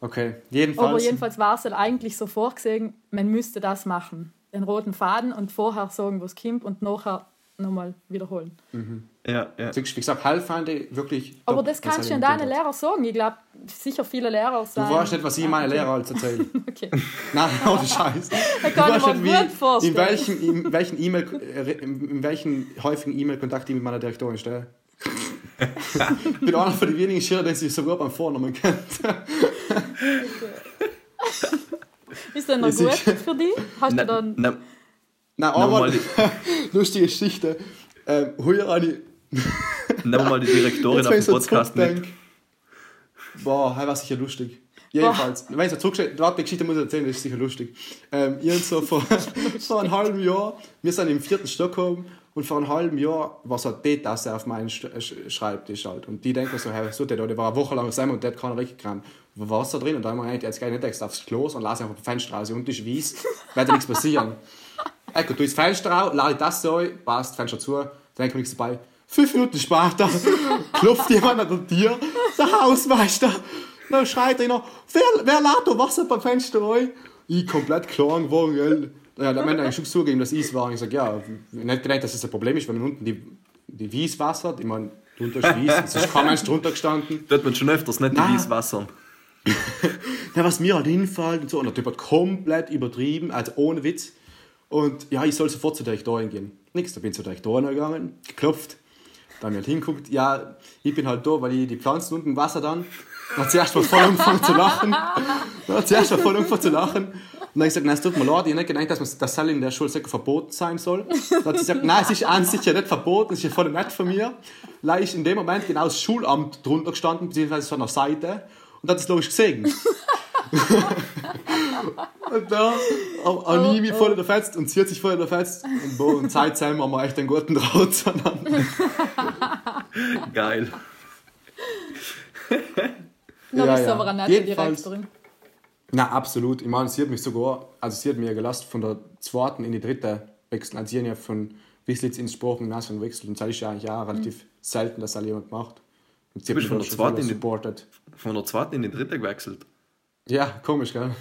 Okay, Aber jedenfalls. jedenfalls war es halt eigentlich so vorgesehen, man müsste das machen. Den roten Faden und vorher sagen, was kommt und nachher nochmal wiederholen. Ja, ja. Wie gesagt, Heilfeinde wirklich. Aber das kannst du in gemacht deinen. Lehrer sagen. Ich glaube, sicher viele Lehrer Du sagen. weißt nicht, was ich meine [laughs] okay. Lehrer alles [laughs] erzähle. Okay. Nein, [laughs] ohne Scheiß. Da Du kann ich weißt mir nicht, gut wie, vorstellen. in welchen in welchen E-Mail äh, in welchen häufigen E-Mail-Kontakt ich mit meiner Direktorin stehe. ich bin einer von den wenigen Schüler, der sich sogar beim Vornamen kennt. Ist das noch gut für dich? Hast Na, du dann. na, Nein, aber [laughs] lustige Geschichte. Ähm, heuer eine. nehmen wir mal die Direktorin auf dem ich Podcast mit. Boah, hey, war sicher lustig. Jedenfalls, wenn ich so zurückstehe, warte, die Geschichte muss ich erzählen, das ist sicher lustig. Ähm, irgend so vor, [laughs] vor einem halben Jahr, wir sind im vierten Stockholm und vor einem halben Jahr war so eine Teetasse auf meinem Sch Sch Schreibtisch halt. Und die denken so, hey, so der da, der war eine Woche lang zusammen und der hat keiner weggerannt. War Wasser drin und dann haben wir gedacht, jetzt ich nicht extra aufs Klo, sondern lasse einfach auf Fenster raus und ist weiß, wird nichts passieren. [laughs] Gut, du ins Fenster raus, lade das so ein, passt, Fenster zu, dann denke ich nichts dabei. Fünf Minuten später [laughs] klopft jemand an der Tür, der Hausmeister. Dann schreit er noch, wer, wer lädt da Wasser beim Fenster ein? Ich komplett klar geworden, gell. Ja, der Mensch eigentlich schon zugegeben, dass es war. Und ich sage, ja, nicht gedacht, dass es ein Problem ist, wenn man unten die, die Wieswasser hat. Ich meine, drunter ist Wies, es ist kein Mensch drunter gestanden. [laughs] Dort man schon öfters nicht die Nein. Wieswassern. [laughs] Ja, was mir halt hinfällt und so. Und der Typ hat komplett übertrieben, also ohne Witz. Und ja, ich soll sofort zur Direktorin gehen. Nix, da bin ich zur Direktorin gegangen, geklopft. Da haben wir halt hinguckt. Ja, ich bin halt da, weil ich die Pflanzen unten im Wasser dann. Dann hat sie erst mal voll angefangen zu lachen. Dann hat sie erst mal voll angefangen zu lachen. Und dann habe ich gesagt, nein, es tut mir leid, ich habe nicht gedacht, dass man- das in der Schule verboten sein soll. Dann hat sie gesagt, nein, es ist an sich ja nicht verboten, es ist ja voll nett von mir. Leider ist in dem Moment genau das Schulamt drunter gestanden, beziehungsweise so an der Seite. Und hat es logisch gesehen. [laughs] und da haben habe ich mich voll unterfetzt und sie hat sich voll unterfetzt. Und boah, und seitdem haben wir echt einen guten Draht zueinander. [laughs] Geil. Dann Ja, ist ja. aber eine nette Jedenfalls- Direktorin. Na, absolut. Ich meine, sie hat mich sogar, also sie hat mir gelassen von der zweiten in die dritte wechseln. Also sie haben ja von Wislitz ins Sprachgymnasium gewechselt und das ist ja eigentlich auch relativ selten, dass das jemand macht. Und sie Du bist mich von der zweiten in die-. Von der zweiten in die dritte gewechselt. Ja, komisch, gell?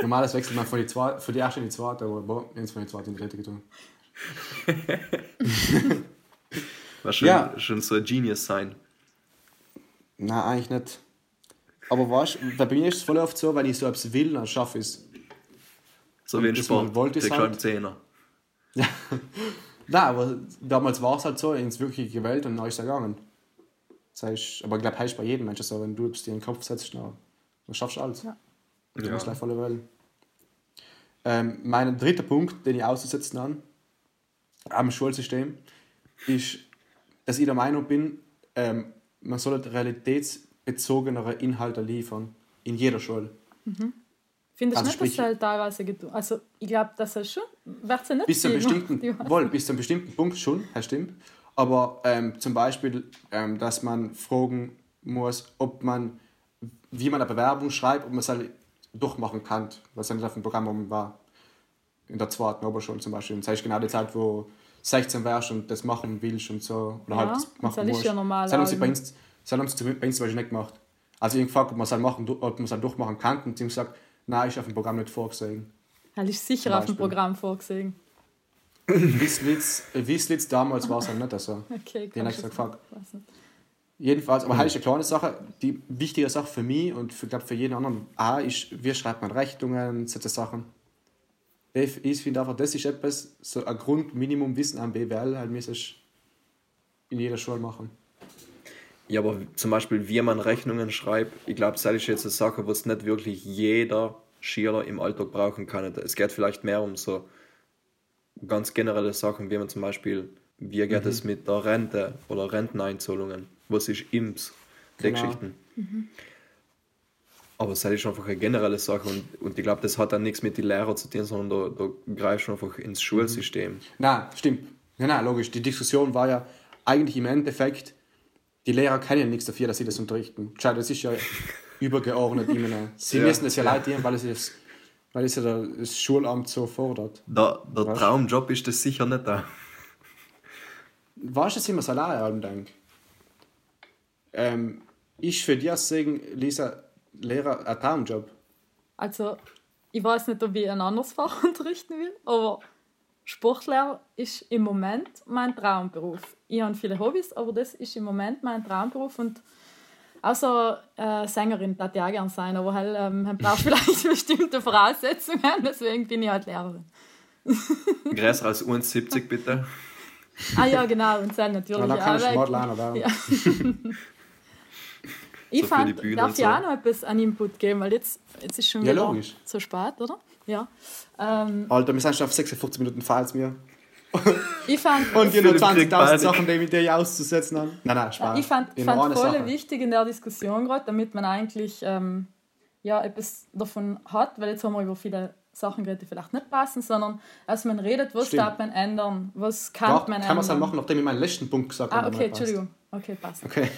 Normales wechselt man von, die zwei, von die erste in die zweite, aber boah, jetzt von die zweite in die dritte getan. War schon, Ja. schon so ein Genius sein. Nein, eigentlich nicht. Aber weißt du, bei mir ist es voll oft so, wenn ich so etwas will, dann schaffe ich es. So wie ein Sport. wollte, Der halt- Zehner. [laughs] Nein, aber damals war es halt so, ins wirkliche gewählt und dann ist es gegangen. Das heißt, aber ich glaube, heißt bei jedem Menschen so, wenn du es dir in den Kopf setzt, dann, dann schaffst du alles. Ja. Du Ja. musst gleich voll wählen. Ähm, mein dritter Punkt, den ich auszusetzen habe, am Schulsystem, ist, dass ich der Meinung bin, ähm, man sollte realitätsbezogenere Inhalte liefern. In jeder Schule. Findest Also du nicht, dass halt teilweise getan Also, ich glaube, dass er schon. Wird ja nicht Bis zu einem [laughs] bestimmten, wohl, bis zu einem bestimmten Punkt schon, das stimmt. Aber ähm, zum Beispiel, ähm, dass man fragen muss, ob man, wie man eine Bewerbung schreibt, ob man es halt durchmachen kann, was ja nicht auf dem Programm war. In der zweiten Oberschule zum Beispiel. Und das ist genau die Zeit, wo 16 wärst und das machen willst und so. Oder Ja, halt das machen das ist musst. ja normal Das haben sie bei uns, das haben sie bei uns zum Beispiel nicht gemacht. Also ich gefragt, ob man es halt, machen, ob man es halt durchmachen kann und sie haben gesagt, nein, ist auf dem Programm nicht vorgesehen. Er ist sicher auf dem. Programm vorgesehen. Wislitz damals war es halt nicht so. [laughs] Okay, Die nächste ich jetzt- Frage. weiß nicht. Jedenfalls, aber halt ist eine kleine Sache. Die wichtige Sache für mich und für, glaub, für jeden anderen auch ist, wie schreibt man Rechnungen, solche Sachen. Ich finde einfach, das ist etwas, so ein Grundminimum Wissen am BWL, halt müsste ich in jeder Schule machen. Ja, aber zum Beispiel, wie man Rechnungen schreibt, ich glaube, das ist jetzt eine Sache, was nicht wirklich jeder Schüler im Alltag brauchen kann. Es geht vielleicht mehr um so ganz generelle Sachen, wie man zum Beispiel wie geht es mit der Rente oder Renteneinzahlungen, was ist IMS, die Genau. Geschichten. Aber es ist einfach eine generelle Sache und, und ich glaube, das hat dann nichts mit den Lehrern zu tun, sondern da, da greifst du einfach ins Schulsystem. Na, stimmt. Ja, na, logisch. Die Diskussion war ja eigentlich im Endeffekt, die Lehrer können ja nichts dafür, dass sie das unterrichten. Schau, das ist ja [laughs] übergeordnet ihnen. Sie Ja. müssen es ja leiten, weil es, ist, weil es ja der- das Schulamt so fordert. Der, der Was? Traumjob ist das sicher nicht da. Weißt du, dass ich mir allein denke? Ähm, ich für dir sagen, Lisa, Lehrer, ein Traumjob. Also, ich weiß nicht, ob ich ein anderes Fach [laughs] unterrichten will, aber Sportlehrer ist im Moment mein Traumberuf. Ich habe viele Hobbys, aber das ist im Moment mein Traumberuf und außer äh, Sängerin darf ich auch gerne sein, aber halt, ähm, man braucht [laughs] vielleicht bestimmte Voraussetzungen, deswegen bin ich halt Lehrerin. Größer als 1,70 bitte. Ah ja, genau, und dann natürlich Ja, dann kann ich auch- [laughs] Sportler werden. Ja. Ich So für fand, die Bühne darf ich so. auch noch etwas an Input geben, weil jetzt, jetzt ist schon Ja, wieder logisch. so spät, oder? Ja. Ähm, Alter, wir sind schon auf 46 Minuten falls mir. [laughs] ich fand, Und die noch Philipp kriegt 20.000 Panik. Sachen, die mit dir auszusetzen haben. Nein, nein, Spaß. ich fand, In fand voll Sache. wichtig in der Diskussion gerade, damit man eigentlich ähm, ja, etwas davon hat, weil jetzt haben wir über viele Sachen geredet, die vielleicht nicht passen, sondern als man redet, was Stimmt. darf man ändern, was kann Ja, man kann ändern. man es dann machen, nachdem ich meinen letzten Punkt gesagt Ah, habe. okay, wenn er passt. Okay, passt. Okay.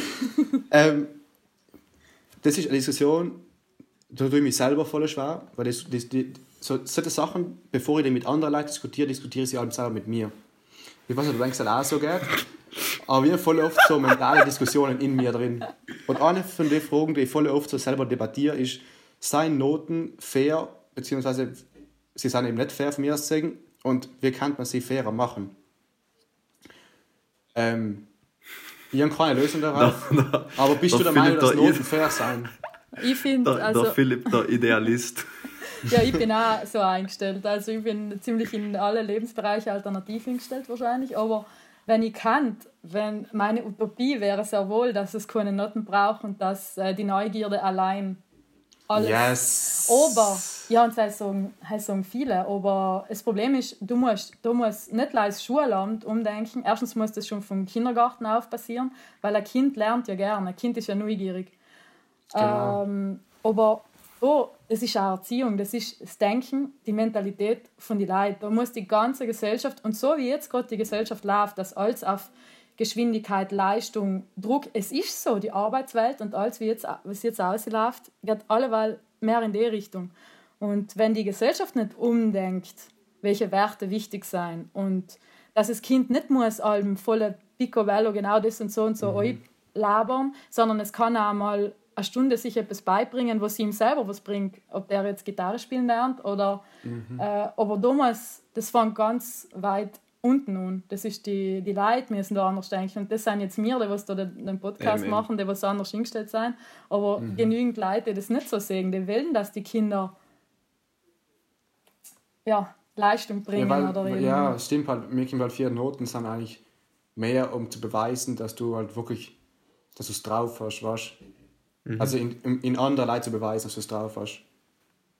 [laughs] ähm, das ist eine Diskussion, da tue ich mich selber voll schwer, weil das, das, die, so, solche Sachen, bevor ich die mit anderen Leuten diskutiere, diskutiere ich sie halt selber mit mir. Ich weiß nicht, du denkst, das auch so geht, aber wir haben voll oft so mentale Diskussionen in mir drin. Und eine von den Fragen, die ich voll oft so selber debattiere, ist, seien Noten fair, beziehungsweise sie sind eben nicht fair von mir aus sagen, und wie kann man sie fairer machen? Ähm, ich habe keine Lösung darauf. aber bist der du der Meinung, Philipp dass da Noten fair sein? Ich finde, Der, also, der Philipp, der Idealist. [laughs] ja, ich bin auch so eingestellt. Also ich bin ziemlich in alle Lebensbereiche alternativ eingestellt wahrscheinlich, aber wenn ich kann, wenn meine Utopie wäre sehr wohl, dass es keine Noten braucht und dass äh, die Neugierde allein alles Yes! Aber, ja, und das sagen, das sagen viele, aber das Problem ist, du musst, du musst nicht als Schulamt umdenken. Erstens muss das schon vom Kindergarten auf passieren, weil ein Kind lernt ja gerne, ein Kind ist ja neugierig. Genau. Ähm, aber oh, es ist auch Erziehung, das ist das Denken, die Mentalität von den Leuten. Da muss die ganze Gesellschaft, und so wie jetzt gerade die Gesellschaft läuft, dass alles auf Geschwindigkeit, Leistung, Druck, es ist so, die Arbeitswelt und alles, wie, jetzt, es jetzt ausläuft, geht alleweil mehr in die Richtung. Und wenn die Gesellschaft nicht umdenkt, welche Werte wichtig sind und dass das Kind nicht muss allem volle Picobello genau das und so und so mhm. labern, sondern es kann auch mal eine Stunde sich etwas beibringen, was ihm selber was bringt, ob der jetzt Gitarre spielen lernt oder äh, aber damals, das fängt ganz weit unten an. Das ist die, die Leute müssen da anders denken. Und das sind jetzt wir, die was da den, Podcast eben. machen, die was anders hingestellt sind. Aber genügend Leute, die das nicht so sehen, die wollen, dass die Kinder ja, Leistung Ja, bringen. weil, oder eben, ja, stimmt halt, mir halt vier Noten sind eigentlich mehr, um zu beweisen, dass du halt wirklich, dass du es drauf hast, weißt Also in, in, in anderen Leuten zu beweisen, dass du es drauf hast.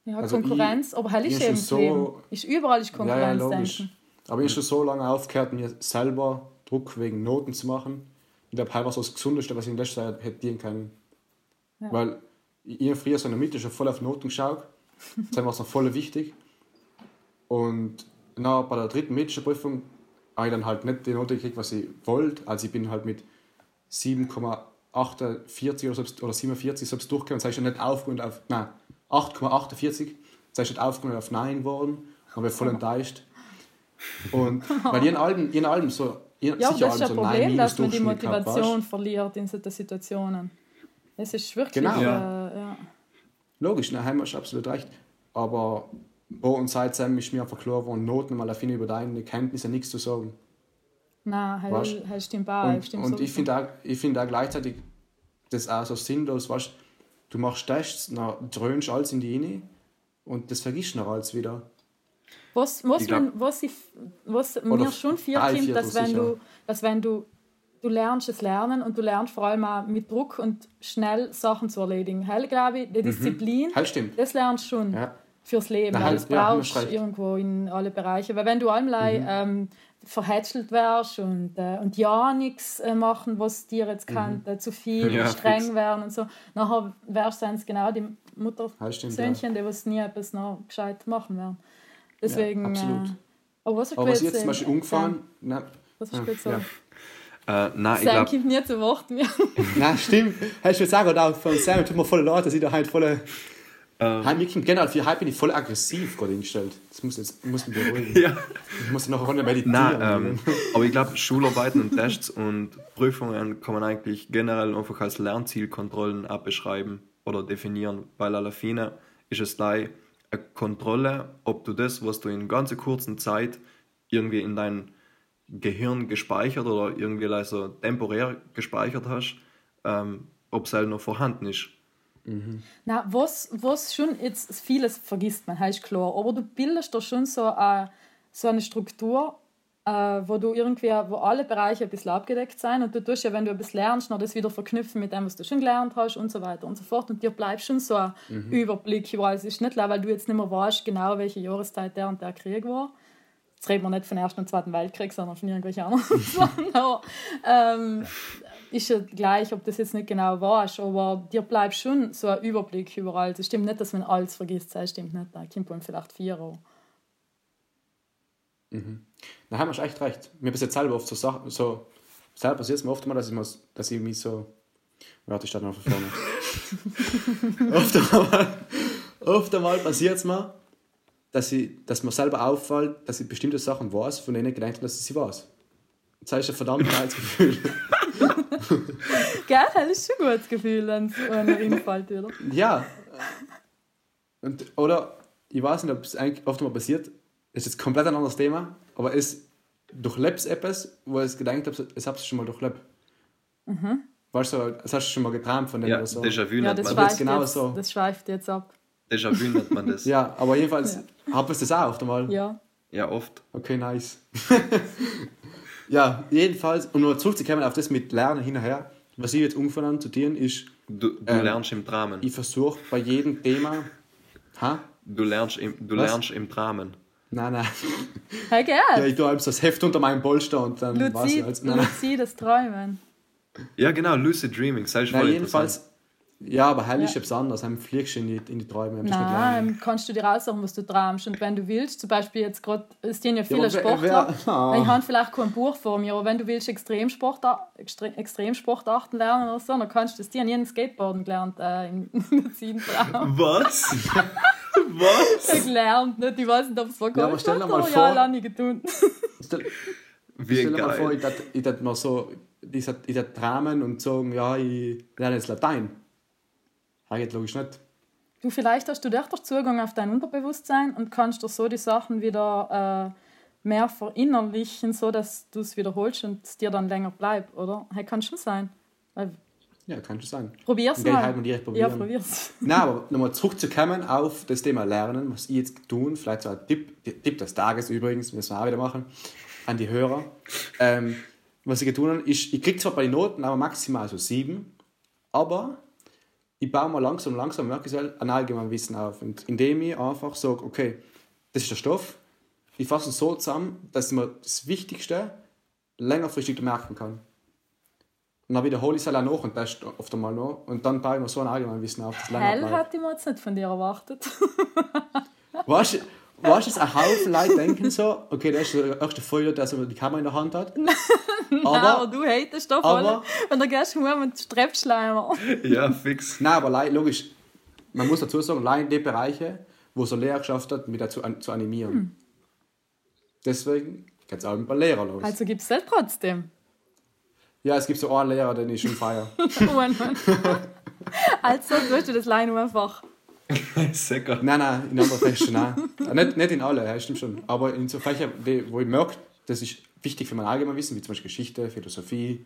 ja, also Konkurrenz, aber hell ich ist eben so-. Ist überall ist Ja, ja, Konkurrenz, logisch. denken. Aber ich habe schon so lange aufgehört, mir selber Druck wegen Noten zu machen. Ich glaube, halb so das Gesundeste, was ich in letzter Zeit hätte dienen können. Ja. Weil ich früher so in der Mitte schon voll auf Noten geschaut. [laughs] Das war es noch voll wichtig. Und na, bei der dritten medischen Prüfung habe ich dann halt nicht die Note gekriegt, was ich wollte. Also ich bin halt mit 7,48 oder, oder 47 selbst durchgekommen. Das heißt, ich nicht aufgerundet auf, nein, 8,48. Das heißt, nicht aufgerundet auf 9 geworden. Und bin voll [laughs] enttäuscht. Und [laughs] weil jeden Alben, jeden Alben so, jeden, Ja, sicher das ist ein so 9 Problem, dass man die Durchschnitt gehabt? Motivation verliert in solchen Situationen. Das ist wirklich. Genau. Äh, Ja. Logisch, ne, haben wir absolut recht. Aber bei und seitdem ist mir einfach klar geworden, Noten mal finde über deine Kenntnisse nichts zu sagen. Nein, halt, halt stimmt auch. und stimmt und ich finde auch, ich find auch gleichzeitig das auch so sinnlos, weißt du, machst Tests, dann dröhnst alles in die Inni und das vergisst du noch alles wieder. Was, was, Ich glaub- man, was, ich, was mir schon viel kommt, dass wenn, sicher. du, dass wenn du, du lernst es lernen und du lernst vor allem auch mit Druck und schnell Sachen zu erledigen. Hell, glaube ich, die Disziplin, Halt stimmt. das lernst du schon Ja. fürs Leben. Na, halt, das ja, brauchst du irgendwo in alle Bereiche. Weil wenn du einmal ähm, verhätschelt wärst und, äh, und ja nichts äh, machen, was dir jetzt kann, äh, zu viel, Ja, streng fix. werden und so. Nachher wärst du genau die Mutter Ja, Söhnchen, die was nie etwas noch gescheit machen werden. Deswegen. absolut. Äh, aber was hast du Aber was jetzt jetzt zum Beispiel umgefahren. Nein, Was hast du jetzt so? Ja. Äh, nein, ich Sam glaube, kommt nie zu Wort mehr. [laughs] nein stimmt. Ich würde sagen, oder auch von Sam tut mir voll leid, dass ich da halt voll. Ähm. Heim, ich generell für Hype bin ich voll aggressiv gerade eingestellt. Das muss jetzt muss mich beruhigen. [laughs] ja. Ich muss noch eine Runde meditieren. Nein, ähm, aber ich glaube, Schularbeiten und Tests und Prüfungen kann man eigentlich generell einfach als Lernzielkontrollen abbeschreiben oder definieren, weil à la fine ist es gleich eine Kontrolle, ob du das, was du in ganz kurzer Zeit irgendwie in dein Gehirn gespeichert oder irgendwie like so temporär gespeichert hast, ähm, ob es halt noch vorhanden ist. Na, was, was schon jetzt vieles vergisst man, ist klar. Aber du bildest da schon so, eine, so eine Struktur, äh, wo du irgendwie, wo alle Bereiche ein bisschen abgedeckt sind und du tust ja, wenn du etwas lernst, noch das wieder verknüpfen mit dem, was du schon gelernt hast und so weiter und so fort und dir bleibt schon so ein Überblick über alles. Es ist nicht, weil du jetzt nicht mehr weißt, genau welche Jahreszeit der und der Krieg war. Jetzt reden wir nicht vom Ersten und Zweiten Weltkrieg, sondern von irgendwelchen anderen [laughs] Sachen. Aber, ähm, ist ja gleich, ob das jetzt nicht genau warst, aber dir bleibt schon so ein Überblick überall. Es stimmt nicht, dass man alles vergisst, das stimmt nicht. Da kommt man vielleicht vier. Aber. Da haben wir echt recht. Mir passiert selber oft so Sachen, so, selber passiert es mir oft mal, dass ich, mal, dass ich mich so, warte, ich starte noch von vorne. [laughs] oft einmal, oft einmal passiert es mir, dass, ich, dass mir selber auffällt, dass ich bestimmte Sachen weiß, von denen ich gedacht habe, dass ich sie weiß. Das heißt ein verdammt geiles Gefühl. [laughs] Gell, das ist schon ein gutes Gefühl, wenn es einer reinfällt wieder. ja. Und, oder, ich weiß nicht, ob es eigentlich oft mal passiert, ist jetzt komplett ein anderes Thema, aber es durchlebt etwas, wo ich gedacht habe, es habe es schon mal durchlebt. Weißt du, das hast du schon mal geträumt von dem Ja, oder so. Déjà-vu Ja, nennt das man war das. schweift, genau jetzt, so. das schweift jetzt ab. Déjà-vu nennt man das. [laughs] Ja, aber jedenfalls habe ich das auch oft einmal. Ja. Ja, oft. Okay, nice. [laughs] ja, jedenfalls, um nur zurückzukommen auf das mit Lernen hin und her, was ich jetzt umfangen zu tun, ist, Du, du Ähm, lernst im Dramen. ich versuche bei jedem Thema. Ha? Du lernst im, du Was? lernst im Dramen. Nein, nein. Hey, gell? Ja, ich tue das Heft unter meinem Polster und dann ich Luzid, als. Nein, luzides Träumen. Ja, genau, Lucid Dreaming. Ist voll nein interessant. jedenfalls. Ja, aber ist Ja. etwas anderes. Dann fliegst du in die, in die Träume. Nein, kannst du dir aussuchen, was du träumst. Und wenn du willst, zum Beispiel jetzt gerade, es stehen ja viele wer- Sportler. wer- Ah. Ich habe vielleicht kein Buch vor mir, aber wenn du willst Extremsport, Extre Extremsportarten lernen oder so, dann kannst du das. Die haben jeden Skateboarden gelernt äh, in in Traum. Was? [laughs] Was? gelernt, nicht? Ich weiß nicht, ob es war Ja, aber stell dir mal aber vor- ja, lange getan. [laughs] Stell, Wie stell dir mal vor, ich dat mal so, ich dat Dramen und sagen, ja, ich lerne jetzt Latein. Geht logisch nicht. Du, vielleicht hast du dadurch Zugang auf dein Unterbewusstsein und kannst dir so die Sachen wieder äh, mehr verinnerlichen, so dass du es wiederholst und es dir dann länger bleibt, oder? Hey, kann schon sein. Weil, Ja, kann schon sein. probier's mal. halt mal direkt ja, probieren. probier's. [laughs] Nein, aber nochmal zurückzukommen auf das Thema Lernen, was ich jetzt tun, vielleicht so ein Tipp, Tipp des Tages übrigens, müssen wir auch wieder machen, an die Hörer. Ähm, was ich getan habe, ist, ich kriege zwar bei den Noten aber maximal so sieben, aber ich baue mal langsam, langsam, selbst, ein allgemeines Wissen auf. Und indem ich einfach sage, okay, das ist der Stoff, ich fasse es so zusammen, dass ich mir das Wichtigste längerfristig merken kann. Und dann wiederhole ich es halt auch noch und teste oft einmal noch. Und dann baue ich mir so ein allgemeines Wissen auf, das Hell hätte ich mir jetzt nicht von dir erwartet. Weißt weißt du, dass ein Haufen Leute denken so, okay, der ist der erste Feuer, der so die Kamera in der Hand hat. [laughs] aber, Aber, du hatest doch voll. aber- Und dann gehst du heim und Streppschleimer. [laughs] Ja, fix. nein, aber Leute, logisch, man muss dazu sagen, Leute in die Bereiche, wo es eine Lehrer geschafft hat, mit dazu an, zu animieren. Deswegen geht es auch ein paar Lehrer los. Also gibt es das trotzdem. Ja, es gibt so einen Lehrer, den ich schon feiere. [laughs] also tust du das Lein einfach. [laughs] Säcker. nein, nein, in anderen Fächern, nein. Äh, Nicht, nicht in alle, ja, stimmt schon. Aber in so Fächern, wo ich merke, das ist wichtig für mein Allgemeinwissen, wie zum Beispiel Geschichte, Philosophie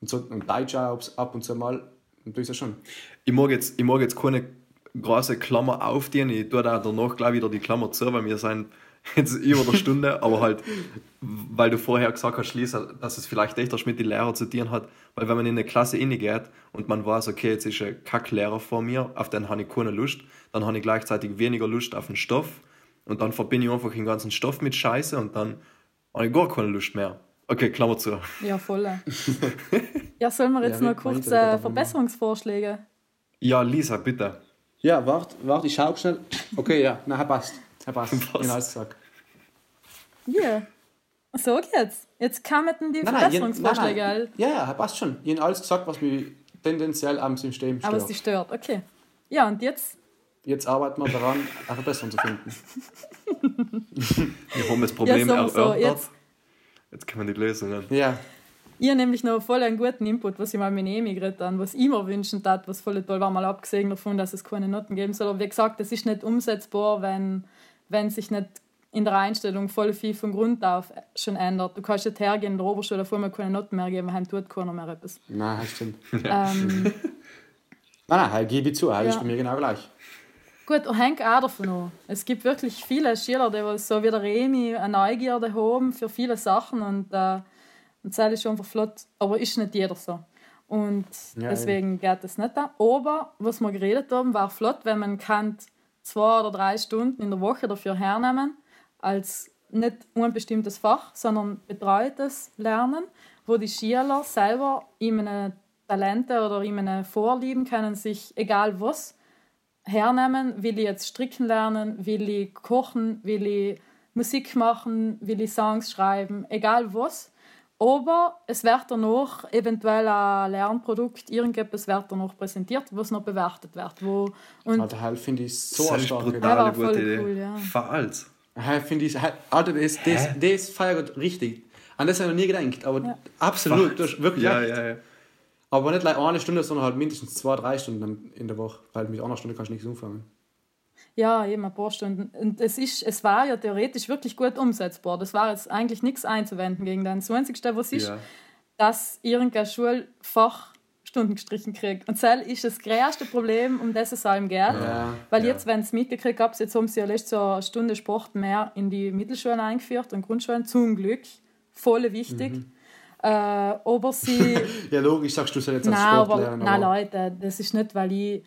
und, so, und Deutsch auch ab und zu mal, und tue ich das schon. Ich mag jetzt, ich mag jetzt keine große Klammer aufziehen. Ich tue da danach gleich wieder die Klammer zu, weil wir sind jetzt über der Stunde, aber halt, weil du vorher gesagt hast, Lisa, dass es vielleicht echt was mit den Lehrern zu tun hat, weil wenn man in eine Klasse reingeht und man weiß, okay, jetzt ist ein Kacklehrer vor mir, auf den habe ich keine Lust, dann habe ich gleichzeitig weniger Lust auf den Stoff und dann verbinde ich einfach den ganzen Stoff mit Scheiße und dann habe ich gar keine Lust mehr. Okay, Klammer zu. Ja, voll. [laughs] ja, sollen wir jetzt Ja, noch kurz äh. Verbesserungsvorschläge? Ja, Lisa, bitte. Ja, warte, warte, ich schau schnell. Okay, ja, na, passt. Er passt. [laughs] Was? In alles gesagt. Ja. So geht's. Jetzt kamen die Nein, Verbesserungsvorschläge, nein. Ja, ja, passt schon. Ich habe alles gesagt, was mich tendenziell am System aber es stört. stört. Okay. Ja, und jetzt? Jetzt arbeiten wir daran, eine Verbesserung zu finden. Wir haben das Problem Ja, so, so, erörtert. jetzt- Jetzt kommen die Lösungen. Ja, Ich habe nämlich noch voll einen guten Input, was ich mal mit Emi geredet habe, was ich mir wünschen tat, was voll toll war, mal abgesehen davon, dass es keine Noten geben soll. Aber wie gesagt, es ist nicht umsetzbar, wenn, wenn sich nicht in der Einstellung voll viel von Grund auf schon ändert. Du kannst nicht hergehen in der Oberschule, davor mal keine Noten mehr geben, heim tut keiner mehr etwas. nein, das stimmt. [laughs] Ähm, [laughs] Nein, nein, halt, gebe ich zu, das ist Ja. bei mir genau gleich. Gut, hängt auch davon an. Es gibt wirklich viele Schüler, die so wie der Remi eine Neugierde haben für viele Sachen und, äh, und das ist schon einfach flott, aber ist nicht jeder so. Und Ja, deswegen geht das nicht da. Aber was wir geredet haben, war flott, wenn man kann zwei oder drei Stunden in der Woche dafür hernehmen, als nicht ein bestimmtes Fach, sondern betreutes Lernen, wo die Schüler selber ihre Talente oder ihre Vorlieben können sich, egal was, hernehmen. Will ich jetzt stricken lernen, will ich kochen, will ich Musik machen, will ich Songs schreiben, egal was. Aber es wird danach eventuell ein Lernprodukt, irgendetwas wird danach präsentiert, was noch bewertet wird. Wo, und Alter, halt finde ich so das eine ist brutal. Ja, war eine gute voll Idee. cool, ja. Veralt. Finde ich, Alter, das, das, das feiert richtig. An das habe ich noch nie gedacht, aber absolut, du hast wirklich Ja, recht. ja, ja. Aber nicht like eine Stunde, sondern halt mindestens zwei, drei Stunden in der Woche, weil mit einer Stunde kannst du nichts anfangen. Ja, eben ein paar Stunden. Und es, ist, es war ja theoretisch wirklich gut umsetzbar. Das war jetzt eigentlich nichts einzuwenden gegen den 20. Was ist, Ja. dass irgendein Schulfach Stunden gestrichen kriegt. Und das ist das größte Problem, um das es allem geht. Ja, Weil ja. jetzt, wenn es mitgekriegt habt, jetzt haben sie ja letztes Jahr eine Stunde Sport mehr in die Mittelschulen eingeführt und Grundschulen, zum Glück. Voll wichtig. Mhm. Äh, aber sie... [laughs] Ja, logisch, sagst du, du sollst jetzt Nein, als Sport aber, lernen. nein, aber Leute, das ist nicht, weil ich.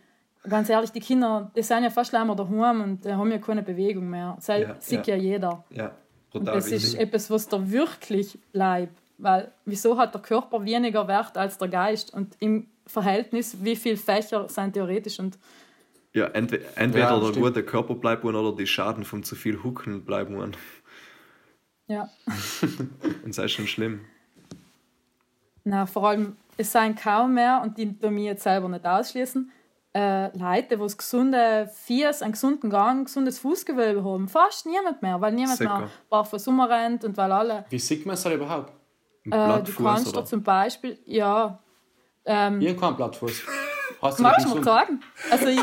Ganz ehrlich, die Kinder, die sind ja fast länger daheim und äh, haben ja keine Bewegung mehr. Das Ja, sieht ja. ja jeder. Ja, Und brutal das ist wichtig. etwas, was da wirklich bleibt. Weil, wieso hat der Körper weniger Wert als der Geist? Und im Verhältnis, wie viele Fächer sind theoretisch? Und Ja, entwe entweder Ja, der stimmt. gute Körper bleibt oder die Schaden von zu viel Hucken bleiben ja, [laughs] Und das ist schon schlimm. na, vor allem, es sind kaum mehr, und die tun mich jetzt selber nicht ausschließen, äh, Leute, die gesunde Fies, einen gesunden Gang, ein gesundes Fußgewölbe haben. Fast niemand mehr, weil niemand Sicher. mehr barfuß rumrennt und weil alle Wie sieht man es halt überhaupt? Äh, du kannst oder? da zum Beispiel, ja, ähm, Irgendwann Blattfuß. Hast magst du mir sagen? Also, ich,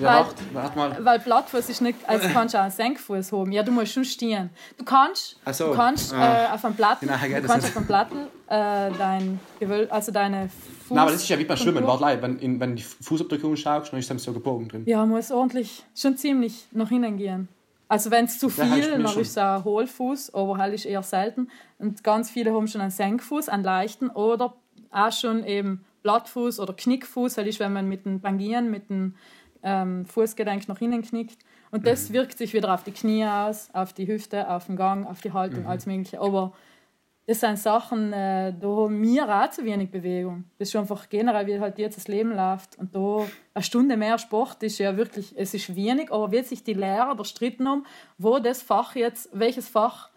Ja, weil- warte, warte mal. weil Plattfuß ist nicht, also du kannst auch einen Senkfuß haben. Ja, du musst schon stehen. Du kannst, so. du kannst Ah. äh, auf einem Plattel, Nein, geht du kannst auf einem Plattel äh, dein Gewöl, also deine Fuß. Nein, aber das ist ja wie beim Schwimmen. Warte, leid, wenn, in, wenn die Fußabdrücke anschaust, dann ist es so gebogen drin. Ja, muss ordentlich, schon ziemlich nach hinten gehen. Also wenn es zu Ja, viel, mir dann ist es ein Hohlfuß, aber halt ist eher selten. Und ganz viele haben schon einen Senkfuß, einen leichten oder auch schon eben Blattfuß oder Knickfuß, halt ist, wenn man mit den Bangieren, mit dem ähm, Fußgelenk nach innen knickt. Und das Mhm. wirkt sich wieder auf die Knie aus, auf die Hüfte, auf den Gang, auf die Mhm. Haltung, alles Mögliche. Aber das sind Sachen, äh, da haben wir auch zu wenig Bewegung. Das ist einfach generell, wie halt jetzt das Leben läuft. Und da eine Stunde mehr Sport ist ja wirklich, es ist wenig, aber wird sich die Lehrer stritten um, wo das Fach jetzt, welches Fach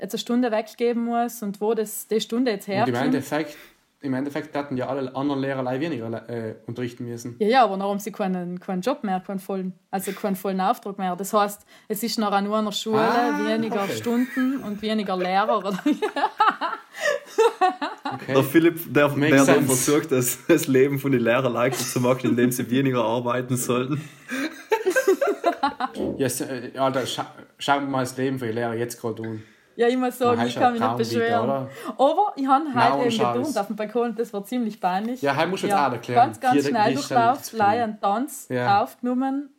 jetzt eine Stunde weggeben muss und wo das die Stunde jetzt Und im herkommt. Endeffekt, im Endeffekt hätten ja alle anderen Lehrer leider weniger äh, unterrichten müssen. Ja, ja, aber dann haben sie keinen, keinen Job mehr, keinen vollen, also keinen vollen Auftrag mehr. Das heißt, es ist nachher nur an der Schule, Ah, weniger okay. Stunden und weniger Lehrer. Oder? [laughs] Der Philipp, der, Makes der, der versucht, das, das Leben von den Lehrern leichter zu machen, indem sie weniger arbeiten sollten. [laughs] Ja, s- äh, Alter, scha schau mal das Leben für die Lehrer jetzt gerade an. Ja, ich muss sagen, ich kann mich ja nicht beschweren. oder? Aber ich habe heute eben geturnt auf dem Balkon das war ziemlich peinlich. Ja, heute musst du jetzt auch erklären. Ganz, ganz schnell wie ist Durchlauf, das? Leihe einen Tanz Ja. aufgenommen.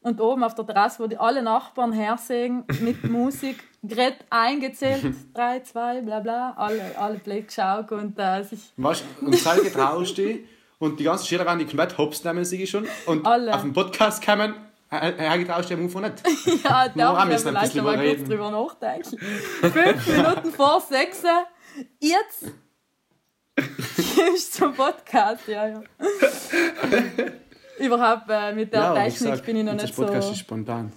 Und oben auf der Terrasse, wo die alle Nachbarn hersehen, mit [laughs] Musik, gerade eingezählt, drei, zwei, bla bla, alle, alle blöd geschaut und äh, sich Weißt du, und Zeige traust dich und die ganzen Schüler werden die komplett hops nehmen, ich schon. Und Alle. auf dem Podcast kommen Er aus dem Anfang nicht. [laughs] Ja, da wir müssen wir ein vielleicht bisschen noch mal kurz drüber nachdenken. Fünf Minuten vor sechs. Jetzt [laughs] ist zum Podcast, ja, ja. Überhaupt äh, mit der Ja, Technik gesagt, bin ich noch nicht so. Podcast ist spontan.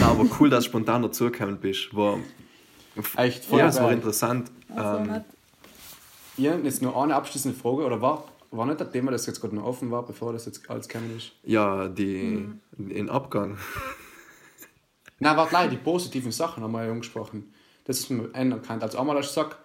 Na, aber cool, dass du spontan dazugekommen bist. War, Echt voll ja, es war interessant. Also ähm. Ja, jetzt noch eine abschließende Frage. Oder war, war nicht das Thema, das jetzt gerade noch offen war, bevor das jetzt alles gekommen ist? ja, die Mhm. In Abgang. Nein, warte, leider, die positiven Sachen haben wir ja angesprochen. Das ist mir anerkannt. Also einmal hast du gesagt,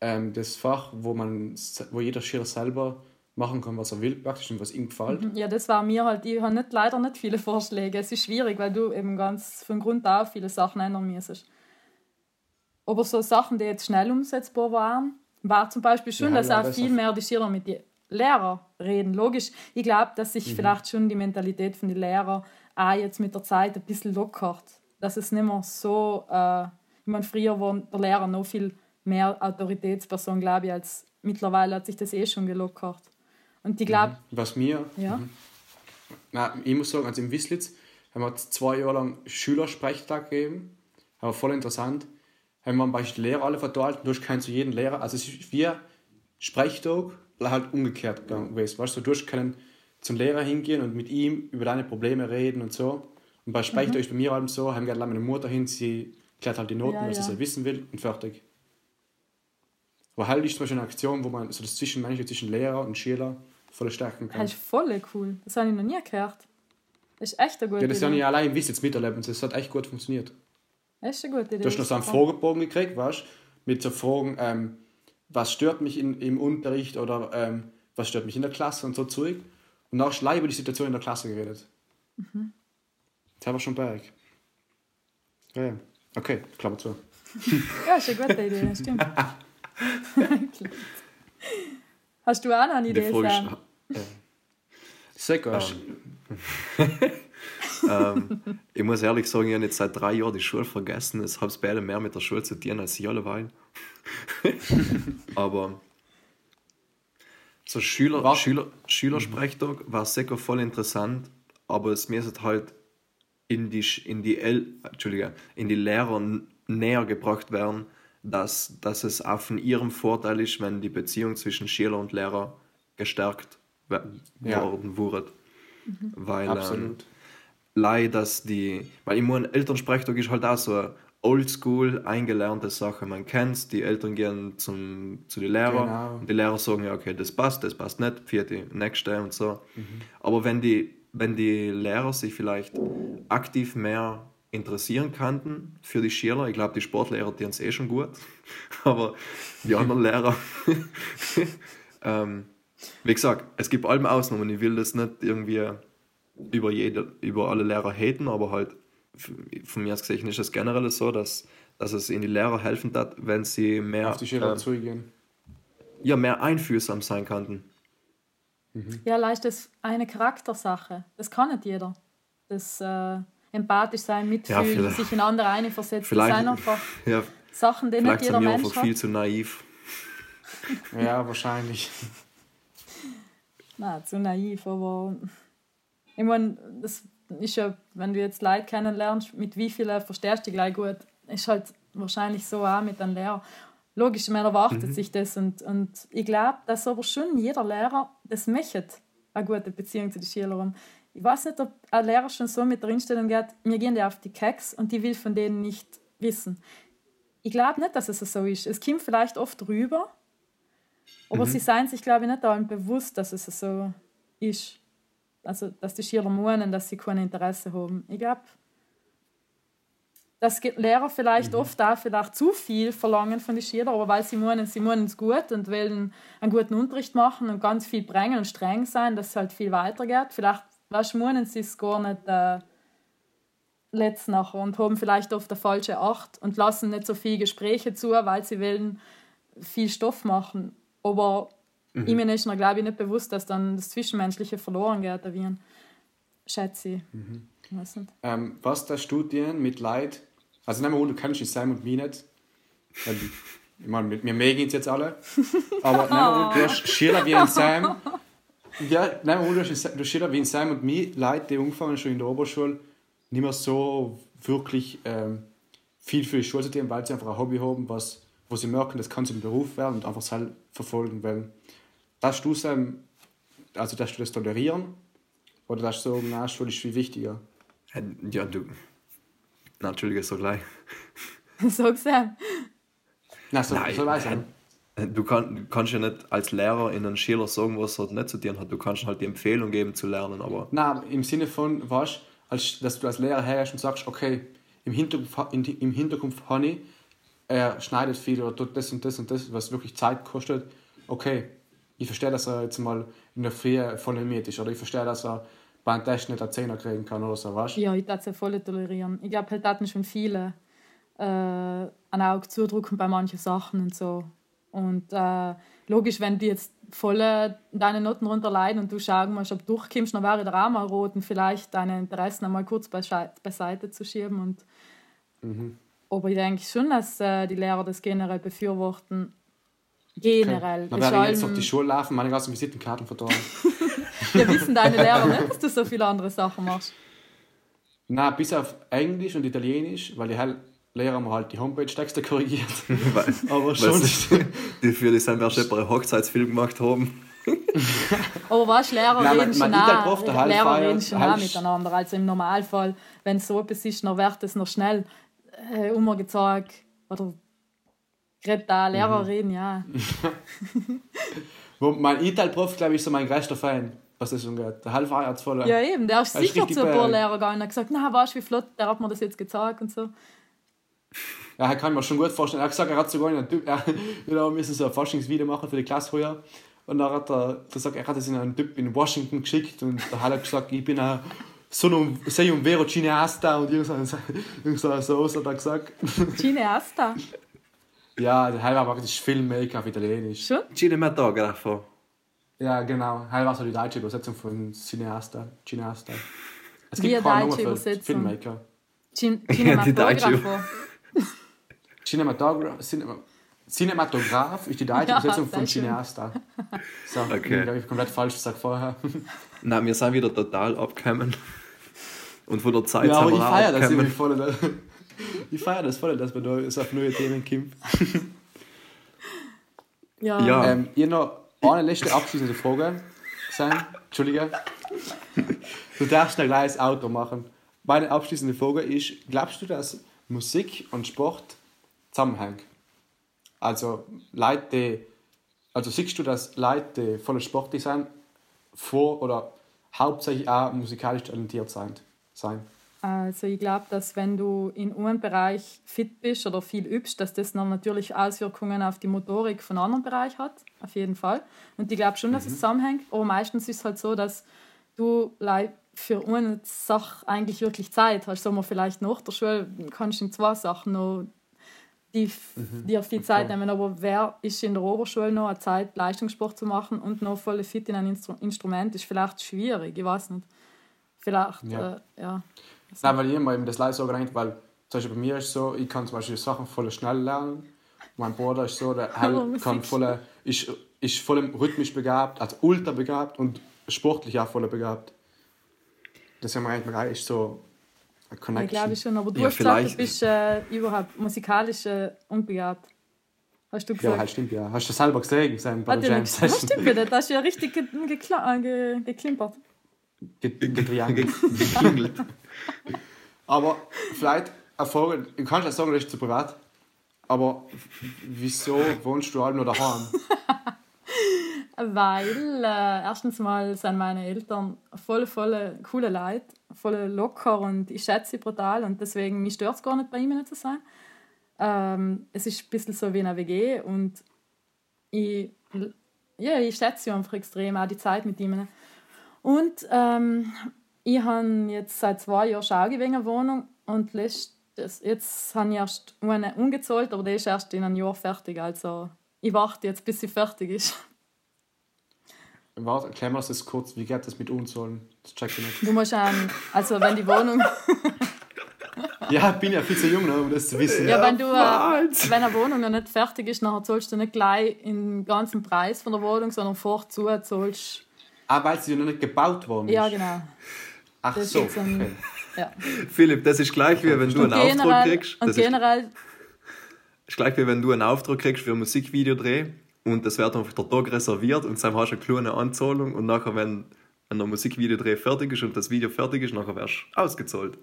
ähm, das Fach, wo, man, wo jeder Schüler selber machen kann, was er will, praktisch und was ihm gefällt. Ja, das war mir halt, ich habe nicht, leider nicht viele Vorschläge. Es ist schwierig, weil du eben ganz von Grund auf viele Sachen ändern müsstest. Aber so Sachen, die jetzt schnell umsetzbar waren, war zum Beispiel schon, Ja, dass ja, auch das viel mehr die Schüler mit den Lehrern reden. Logisch, ich glaube, dass sich vielleicht schon die Mentalität von den Lehrern auch jetzt mit der Zeit ein bisschen lockert. Dass es nicht mehr so, äh, ich meine, früher war der Lehrer noch viel mehr Autoritätsperson, glaube ich, als mittlerweile hat sich das eh schon gelockert. Und ich glaube, Was mir, ja. na, ich muss sagen, also im Wislitz haben wir zwei Jahre lang Schülersprechtag gegeben. Aber voll interessant. Haben wir beispielsweise Lehrer alle verteilt, du hast keinen zu jedem Lehrer. Also es ist wie Sprechtag, halt umgekehrt gewesen. Weißt du, du hast können zum Lehrer hingehen und mit ihm über deine Probleme reden und so. Und bei Sprechtag ist bei mir halt so, haben gerne meine Mutter hin, sie klärt halt die Noten, Ja, was ja. sie wissen will und fertig. Aber halt ist zum Beispiel eine Aktion, wo man so das Zwischenmenschliche zwischen Lehrer und Schüler voll stärken kann. Das ist voll cool. Das habe ich noch nie gehört. Das ist echt eine gute Ja, das habe Idee. ich allein Wiss jetzt miterlebt und das hat echt gut funktioniert. Das ist eine gute Idee. Du hast noch so einen Fragebogen gekriegt, weißt du, mit so Fragen, ähm, was stört mich in, im Unterricht oder ähm, was stört mich in der Klasse und so Zeug. Und du gleich über die Situation in der Klasse geredet. Mhm. Das haben wir schon bei. Ja, ja. Okay, Klammer zu. [laughs] Ja, ist eine gute Idee, das stimmt. [laughs] Hast du auch noch eine Idee, Frage Sam? ist, Sehr gut. [laughs] ähm, ich muss ehrlich sagen, ich habe jetzt seit drei Jahren die Schule vergessen. Ich habe es beide mehr mit der Schule zu tun als ich alleweil. [laughs] Aber so Schüler, Was? Schüler, Schülersprechtag war sicher voll interessant, aber es müsste halt in die, in die, El Entschuldige, in die Lehrer näher gebracht werden, dass, dass es auch von ihrem Vorteil ist, wenn die Beziehung zwischen Schüler und Lehrer gestärkt we- Ja. worden wurde. Weil, Ähm, Absolut. Lei, dass die, weil ich meine, Elternsprechtag ist halt auch so eine oldschool eingelernte Sache. Man kennt die Eltern gehen zum, zu den Lehrern Genau. und die Lehrer sagen, ja, okay, das passt, das passt nicht, für die nächste und so. Mhm. Aber wenn die, wenn die Lehrer sich vielleicht aktiv mehr interessieren könnten für die Schüler, ich glaube, die Sportlehrer, die uns eh schon gut, [laughs] aber die anderen [laughs] Lehrer, [laughs] ähm, wie gesagt, es gibt allem Ausnahmen. Ich will das nicht irgendwie über, jede, über alle Lehrer haten, aber halt von mir aus gesehen ist es generell so, dass, dass es in die Lehrer helfen hat, wenn sie mehr, Auf die Schüler äh, zugehen. ja, mehr einfühlsam sein könnten. Ja, leicht ist eine Charaktersache. Das kann nicht jeder. Das äh, empathisch sein, mitfühlen, vielleicht- sich in andere einversetzen. Das vielleicht- sind einfach [laughs] Ja, Sachen, die nicht jeder Mensch einfach hat. viel zu naiv. Ja, wahrscheinlich. [laughs] Nein, zu naiv, aber ich meine, das ist ja, wenn du jetzt Leute kennenlernst, mit wie vielen verstehst du dich gleich gut, ist halt wahrscheinlich so auch mit einem Lehrer. Logisch, man erwartet sich das und, und ich glaube, dass aber schon jeder Lehrer das möchte, eine gute Beziehung zu den Schülern. Ich weiß nicht, ob ein Lehrer schon so mit der Einstellung geht, wir gehen ja auf die Keks und die will von denen nicht wissen. Ich glaube nicht, dass es so ist. Es kommt vielleicht oft rüber, aber sie seien sich, glaube ich, nicht allem bewusst, dass es so ist. Also, dass die Schüler meinen, dass sie kein Interesse haben. Ich glaube, dass Lehrer vielleicht oft auch vielleicht zu viel verlangen von den Schülern, aber weil sie meinen, sie meinen es gut und wollen einen guten Unterricht machen und ganz viel bringen und streng sein, dass es halt viel weitergeht. Vielleicht weißt, meinen sie es gar nicht äh, letzt nachher und haben vielleicht oft eine falsche Acht und lassen nicht so viele Gespräche zu, weil sie wollen viel Stoff machen. Aber Mhm. ich mir ist mir, glaube ich, nicht bewusst, dass dann das Zwischenmenschliche verloren geht. Wie ein Schätze ich. Mhm. Ich weiß nicht. Ähm, was da Studien mit Leid, also nehmen wir an, du kennst die Sam und mich nicht. Ich meine, mit mir mögen es jetzt alle. Aber nehmen wir du hast Schüler wie ein Sam Ja, nein, der Unterschied ist wie in Sam und mir, Leute, die angefangen schon in der Oberschule, nicht mehr so wirklich ähm, viel für die Schule zu tun, weil sie einfach ein Hobby haben, was, wo sie merken, das kann zum Beruf werden und einfach selbst verfolgen wollen. Darfst du Sam, also darfst du das tolerieren? Oder darfst du sagen, na, Schule ist viel wichtiger? Äh, Ja, du. Na, Entschuldige, so gleich. [laughs] Sag Sam. Na, so, Nein, so weiß ich. nein. Du kann, kannst ja nicht als Lehrer in einen Schüler sagen, was er nicht zu tun hat. Du kannst halt die Empfehlung geben zu lernen, aber Na, im Sinne von, weißt, als, dass du als Lehrer hergehst und sagst, okay, im Hinterkopf, in, im Hinterkopf habe ich, er schneidet viel oder tut das und das und das, was wirklich Zeit kostet. Okay, ich verstehe, dass er jetzt mal in der Früh voll mit ist oder ich verstehe, dass er bei einem Test nicht einen Zehner kriegen kann oder so, weißt Ja, ich darf es ja voll tolerieren. Ich glaube, halt hatten schon viele äh, ein Auge zudrücken bei manchen Sachen und so. Und äh, logisch, wenn die jetzt voll deine Noten runterleiden und du schauen musst, ob du durchkommst, dann wäre der auch mal rot und vielleicht deine Interessen einmal kurz beiseite zu schieben. Und Aber ich denke schon, dass äh, die Lehrer das generell befürworten. Generell. Dann ich jetzt auf die Schule laufen, meine ganzen Visitenkarten vertrauen. [laughs] Ja, wissen deine [laughs] Lehrer nicht, dass du so viele andere Sachen machst. Na, bis auf Englisch und Italienisch, weil die Lehrer haben halt die Homepage-Texte korrigiert. [laughs] weil, Aber schon. sie- die für die sind erst einen Hochzeitsfilm gemacht haben. Aber weißt du, Lehrer Nein, reden man- schon auch, Lehrer Halbfeier- reden schon auch miteinander. Also im Normalfall, wenn so etwas ist, dann wird es noch schnell äh, umgezeigt. Oder gerade da Lehrer Mhm. reden, ja. [laughs] Wo mein Ital-Prof, glaube ich, ist so mein größter Fan, was das angeht. Der Halbfeier hat voll. Ja, eben. Der ist ist sicher zu ein paar. Lehrer gegangen und hat gesagt, na, weißt du, wie flott, der hat mir das jetzt gezeigt und so. Ja, er kann ich mir schon gut vorstellen. Er hat gesagt, er hat sogar einen Typ, [laughs] er, wir müssen so ein Faschingsvideo machen für die Klasse früher. Und dann hat er gesagt, er hat es in einen Typ in Washington geschickt und der hat gesagt, ich bin ein sono sei un vero cineasta und irgend so, [laughs] irgend so, so hat er gesagt. Cineasta. Ja, der Heil war praktisch Filmmaker auf Italienisch. Schon? Cinematografo. Ja, genau. Heil war so die deutsche Übersetzung von Cineasta. Cineasta. Es Wie gibt eine keine deutsche Nummer für Übersetzung? Filmmaker. Cin [laughs] Die deutsche. Cinematografo. Cinematograph, Cinema, Cinematograph ist die deutsche Ja, Übersetzung von schön. Cineasta. So, Okay. ich glaube, ich komplett falsch gesagt vorher. [laughs] Nein, wir sind wieder total abgekommen. Und von der Zeit Ja, aber sind ich wir auch feiere das irgendwie voll. Ich feiere das voll, dass wir da so auf neue Themen kommen. [laughs] Ja. Ja. Ähm, ihr noch eine letzte abschließende Frage sein. Entschuldige. Du darfst noch gleich das Auto machen. Meine abschließende Frage ist: Glaubst du, dass Musik und Sport zusammenhängen? Also, Leute, also siehst du, dass Leute, voller Sport sind, vor oder hauptsächlich auch musikalisch talentiert sein? sein? Also ich glaube, dass wenn du in einem Bereich fit bist oder viel übst, dass das dann natürlich Auswirkungen auf die Motorik von anderen Bereichen hat, auf jeden Fall. Und ich glaube schon, dass es zusammenhängt, aber meistens ist es halt so, dass du für eine Sache eigentlich wirklich Zeit hast. Wir vielleicht nach der Schule kannst du in zwei Sachen noch die f- dir viel Zeit nehmen, aber wer ist in der Oberschule noch eine Zeit, Leistungssport zu machen und noch voll fit in ein Instru Instrument, ist vielleicht schwierig, ich weiß nicht. Vielleicht, ja. Äh, ja. Nein, weil ich immer eben das leid so gedacht, weil zum Beispiel bei mir ist so, ich kann zum Beispiel Sachen voll schnell lernen. Mein Bruder ist so, der [laughs] halt kann voll, ist, ist voll rhythmisch begabt, also ultra begabt und sportlich auch voll begabt. Das haben wir eigentlich ist so eine Ich Connection. glaube schon, aber du Ja, hast gesagt, du vielleicht- bist äh, überhaupt musikalisch äh, unbegabt. Hast du ja, gesagt? halt stimmt, ja. Hast du das selber gesehen, sein bei Hat der Jam nichts- das Session? stimmt wieder, das ist ja [laughs] richtig ge äh, ge geklimpert. Ge- getriangelt. [laughs] Geklingelt. Aber vielleicht eine Frage, du kannst ja sagen, das ist zu privat, aber wieso wohnst du alle nur daheim? Weil äh, erstens mal sind meine Eltern voll, voll coole Leute, voll locker und ich schätze sie brutal und deswegen mich stört es gar nicht, bei ihnen zu sein. Ähm, es ist ein bisschen so wie eine WG und ich, ja, ich schätze sie einfach extrem, auch die Zeit mit ihnen. Und ähm, ich habe jetzt seit zwei Jahren schon eine Wohnung und letztes, jetzt habe ich erst eine umgezahlt, aber die ist erst in einem Jahr fertig. Also ich warte jetzt, bis sie fertig ist. Warte, erklär mir das kurz, wie geht das mit Unzahlen? Das check ich nicht. Du musst ähm, also wenn die Wohnung, [laughs] Ja, ich bin ja viel zu jung, ne, um das zu wissen. ja, wenn du, äh, wenn eine Wohnung noch nicht fertig ist, dann zahlst du nicht gleich den ganzen Preis von der Wohnung, sondern vorzu zahlst Ah, weil sie noch nicht gebaut worden ist. Ja, genau. Ach Das ist so. ein-. [laughs] Ja. Philipp, das ist gleich wie wenn du einen Und Auftrag generell, kriegst. und Das ist, generell ist gleich wie wenn du einen Auftrag kriegst für ein Musikvideodreh und das wird einfach der Tag reserviert und dann hast du eine kleine Anzahlung und nachher, wenn, wenn der Musikvideodreh fertig ist und das Video fertig ist, nachher wirst du ausgezahlt.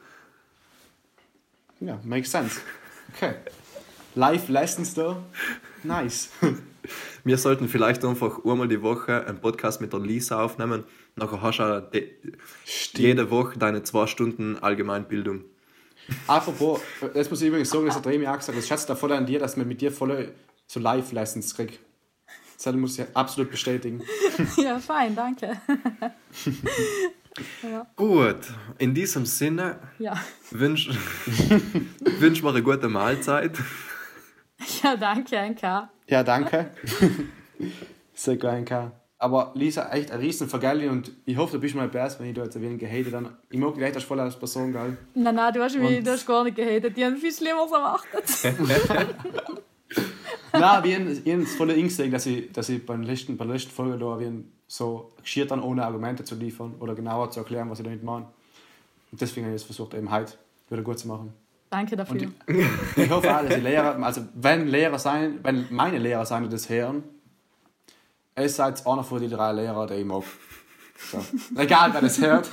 Ja, makes sense. Okay. Live Lessons da. Nice. [laughs] Wir sollten vielleicht einfach einmal die Woche einen Podcast mit der Lisa aufnehmen. Nachher hast du jede Woche deine zwei Stunden Allgemeinbildung. Apropos, das muss ich übrigens sagen, das hat Remy auch gesagt, das schätzt da voll an dir, dass man mit dir voll so Live-Lessons kriegt. Das muss ich absolut bestätigen. [laughs] Ja, fein, danke. [laughs] Gut, in diesem Sinne Ja, wünsch, [laughs] wünsch mir eine gute Mahlzeit. ja danke, NK. Ja, danke. Sehr geil, K. Aber Lisa, echt ein riesen Vergelli und ich hoffe, du bist mal besser, wenn ich da jetzt ein wenig gehatet dann. Ich mag dich echt als voll als Person, geil. Nein, nein, du hast mich Und- du hast gar nicht gehatet. Die haben viel Schlimmeres erwartet. [laughs] Nein, wir haben ich hab's voll eingesehen, dass ich, dass ich beim letzten, bei der letzten Folge da so geschiert dann ohne Argumente zu liefern oder genauer zu erklären, was ich damit meine. Und deswegen habe ich es versucht, eben heute wieder gut zu machen. Danke dafür. Und [laughs] ich hoffe auch, dass die Lehrer, also wenn Lehrer sein, wenn meine Lehrer sein, das hören, es seid einer von den drei Lehrern, die ich mag. So. Egal, wer das hört.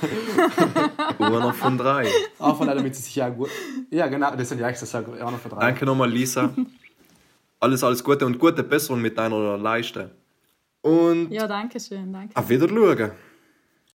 Einer von drei. Einfach damit sie sich ja gut. Ja, genau, das sind die extra sagen, einer von drei. Danke nochmal, Lisa. Alles, alles Gute und gute Besserung mit deiner Leiste. Und Ja, danke schön, danke. auf Wiedersehen.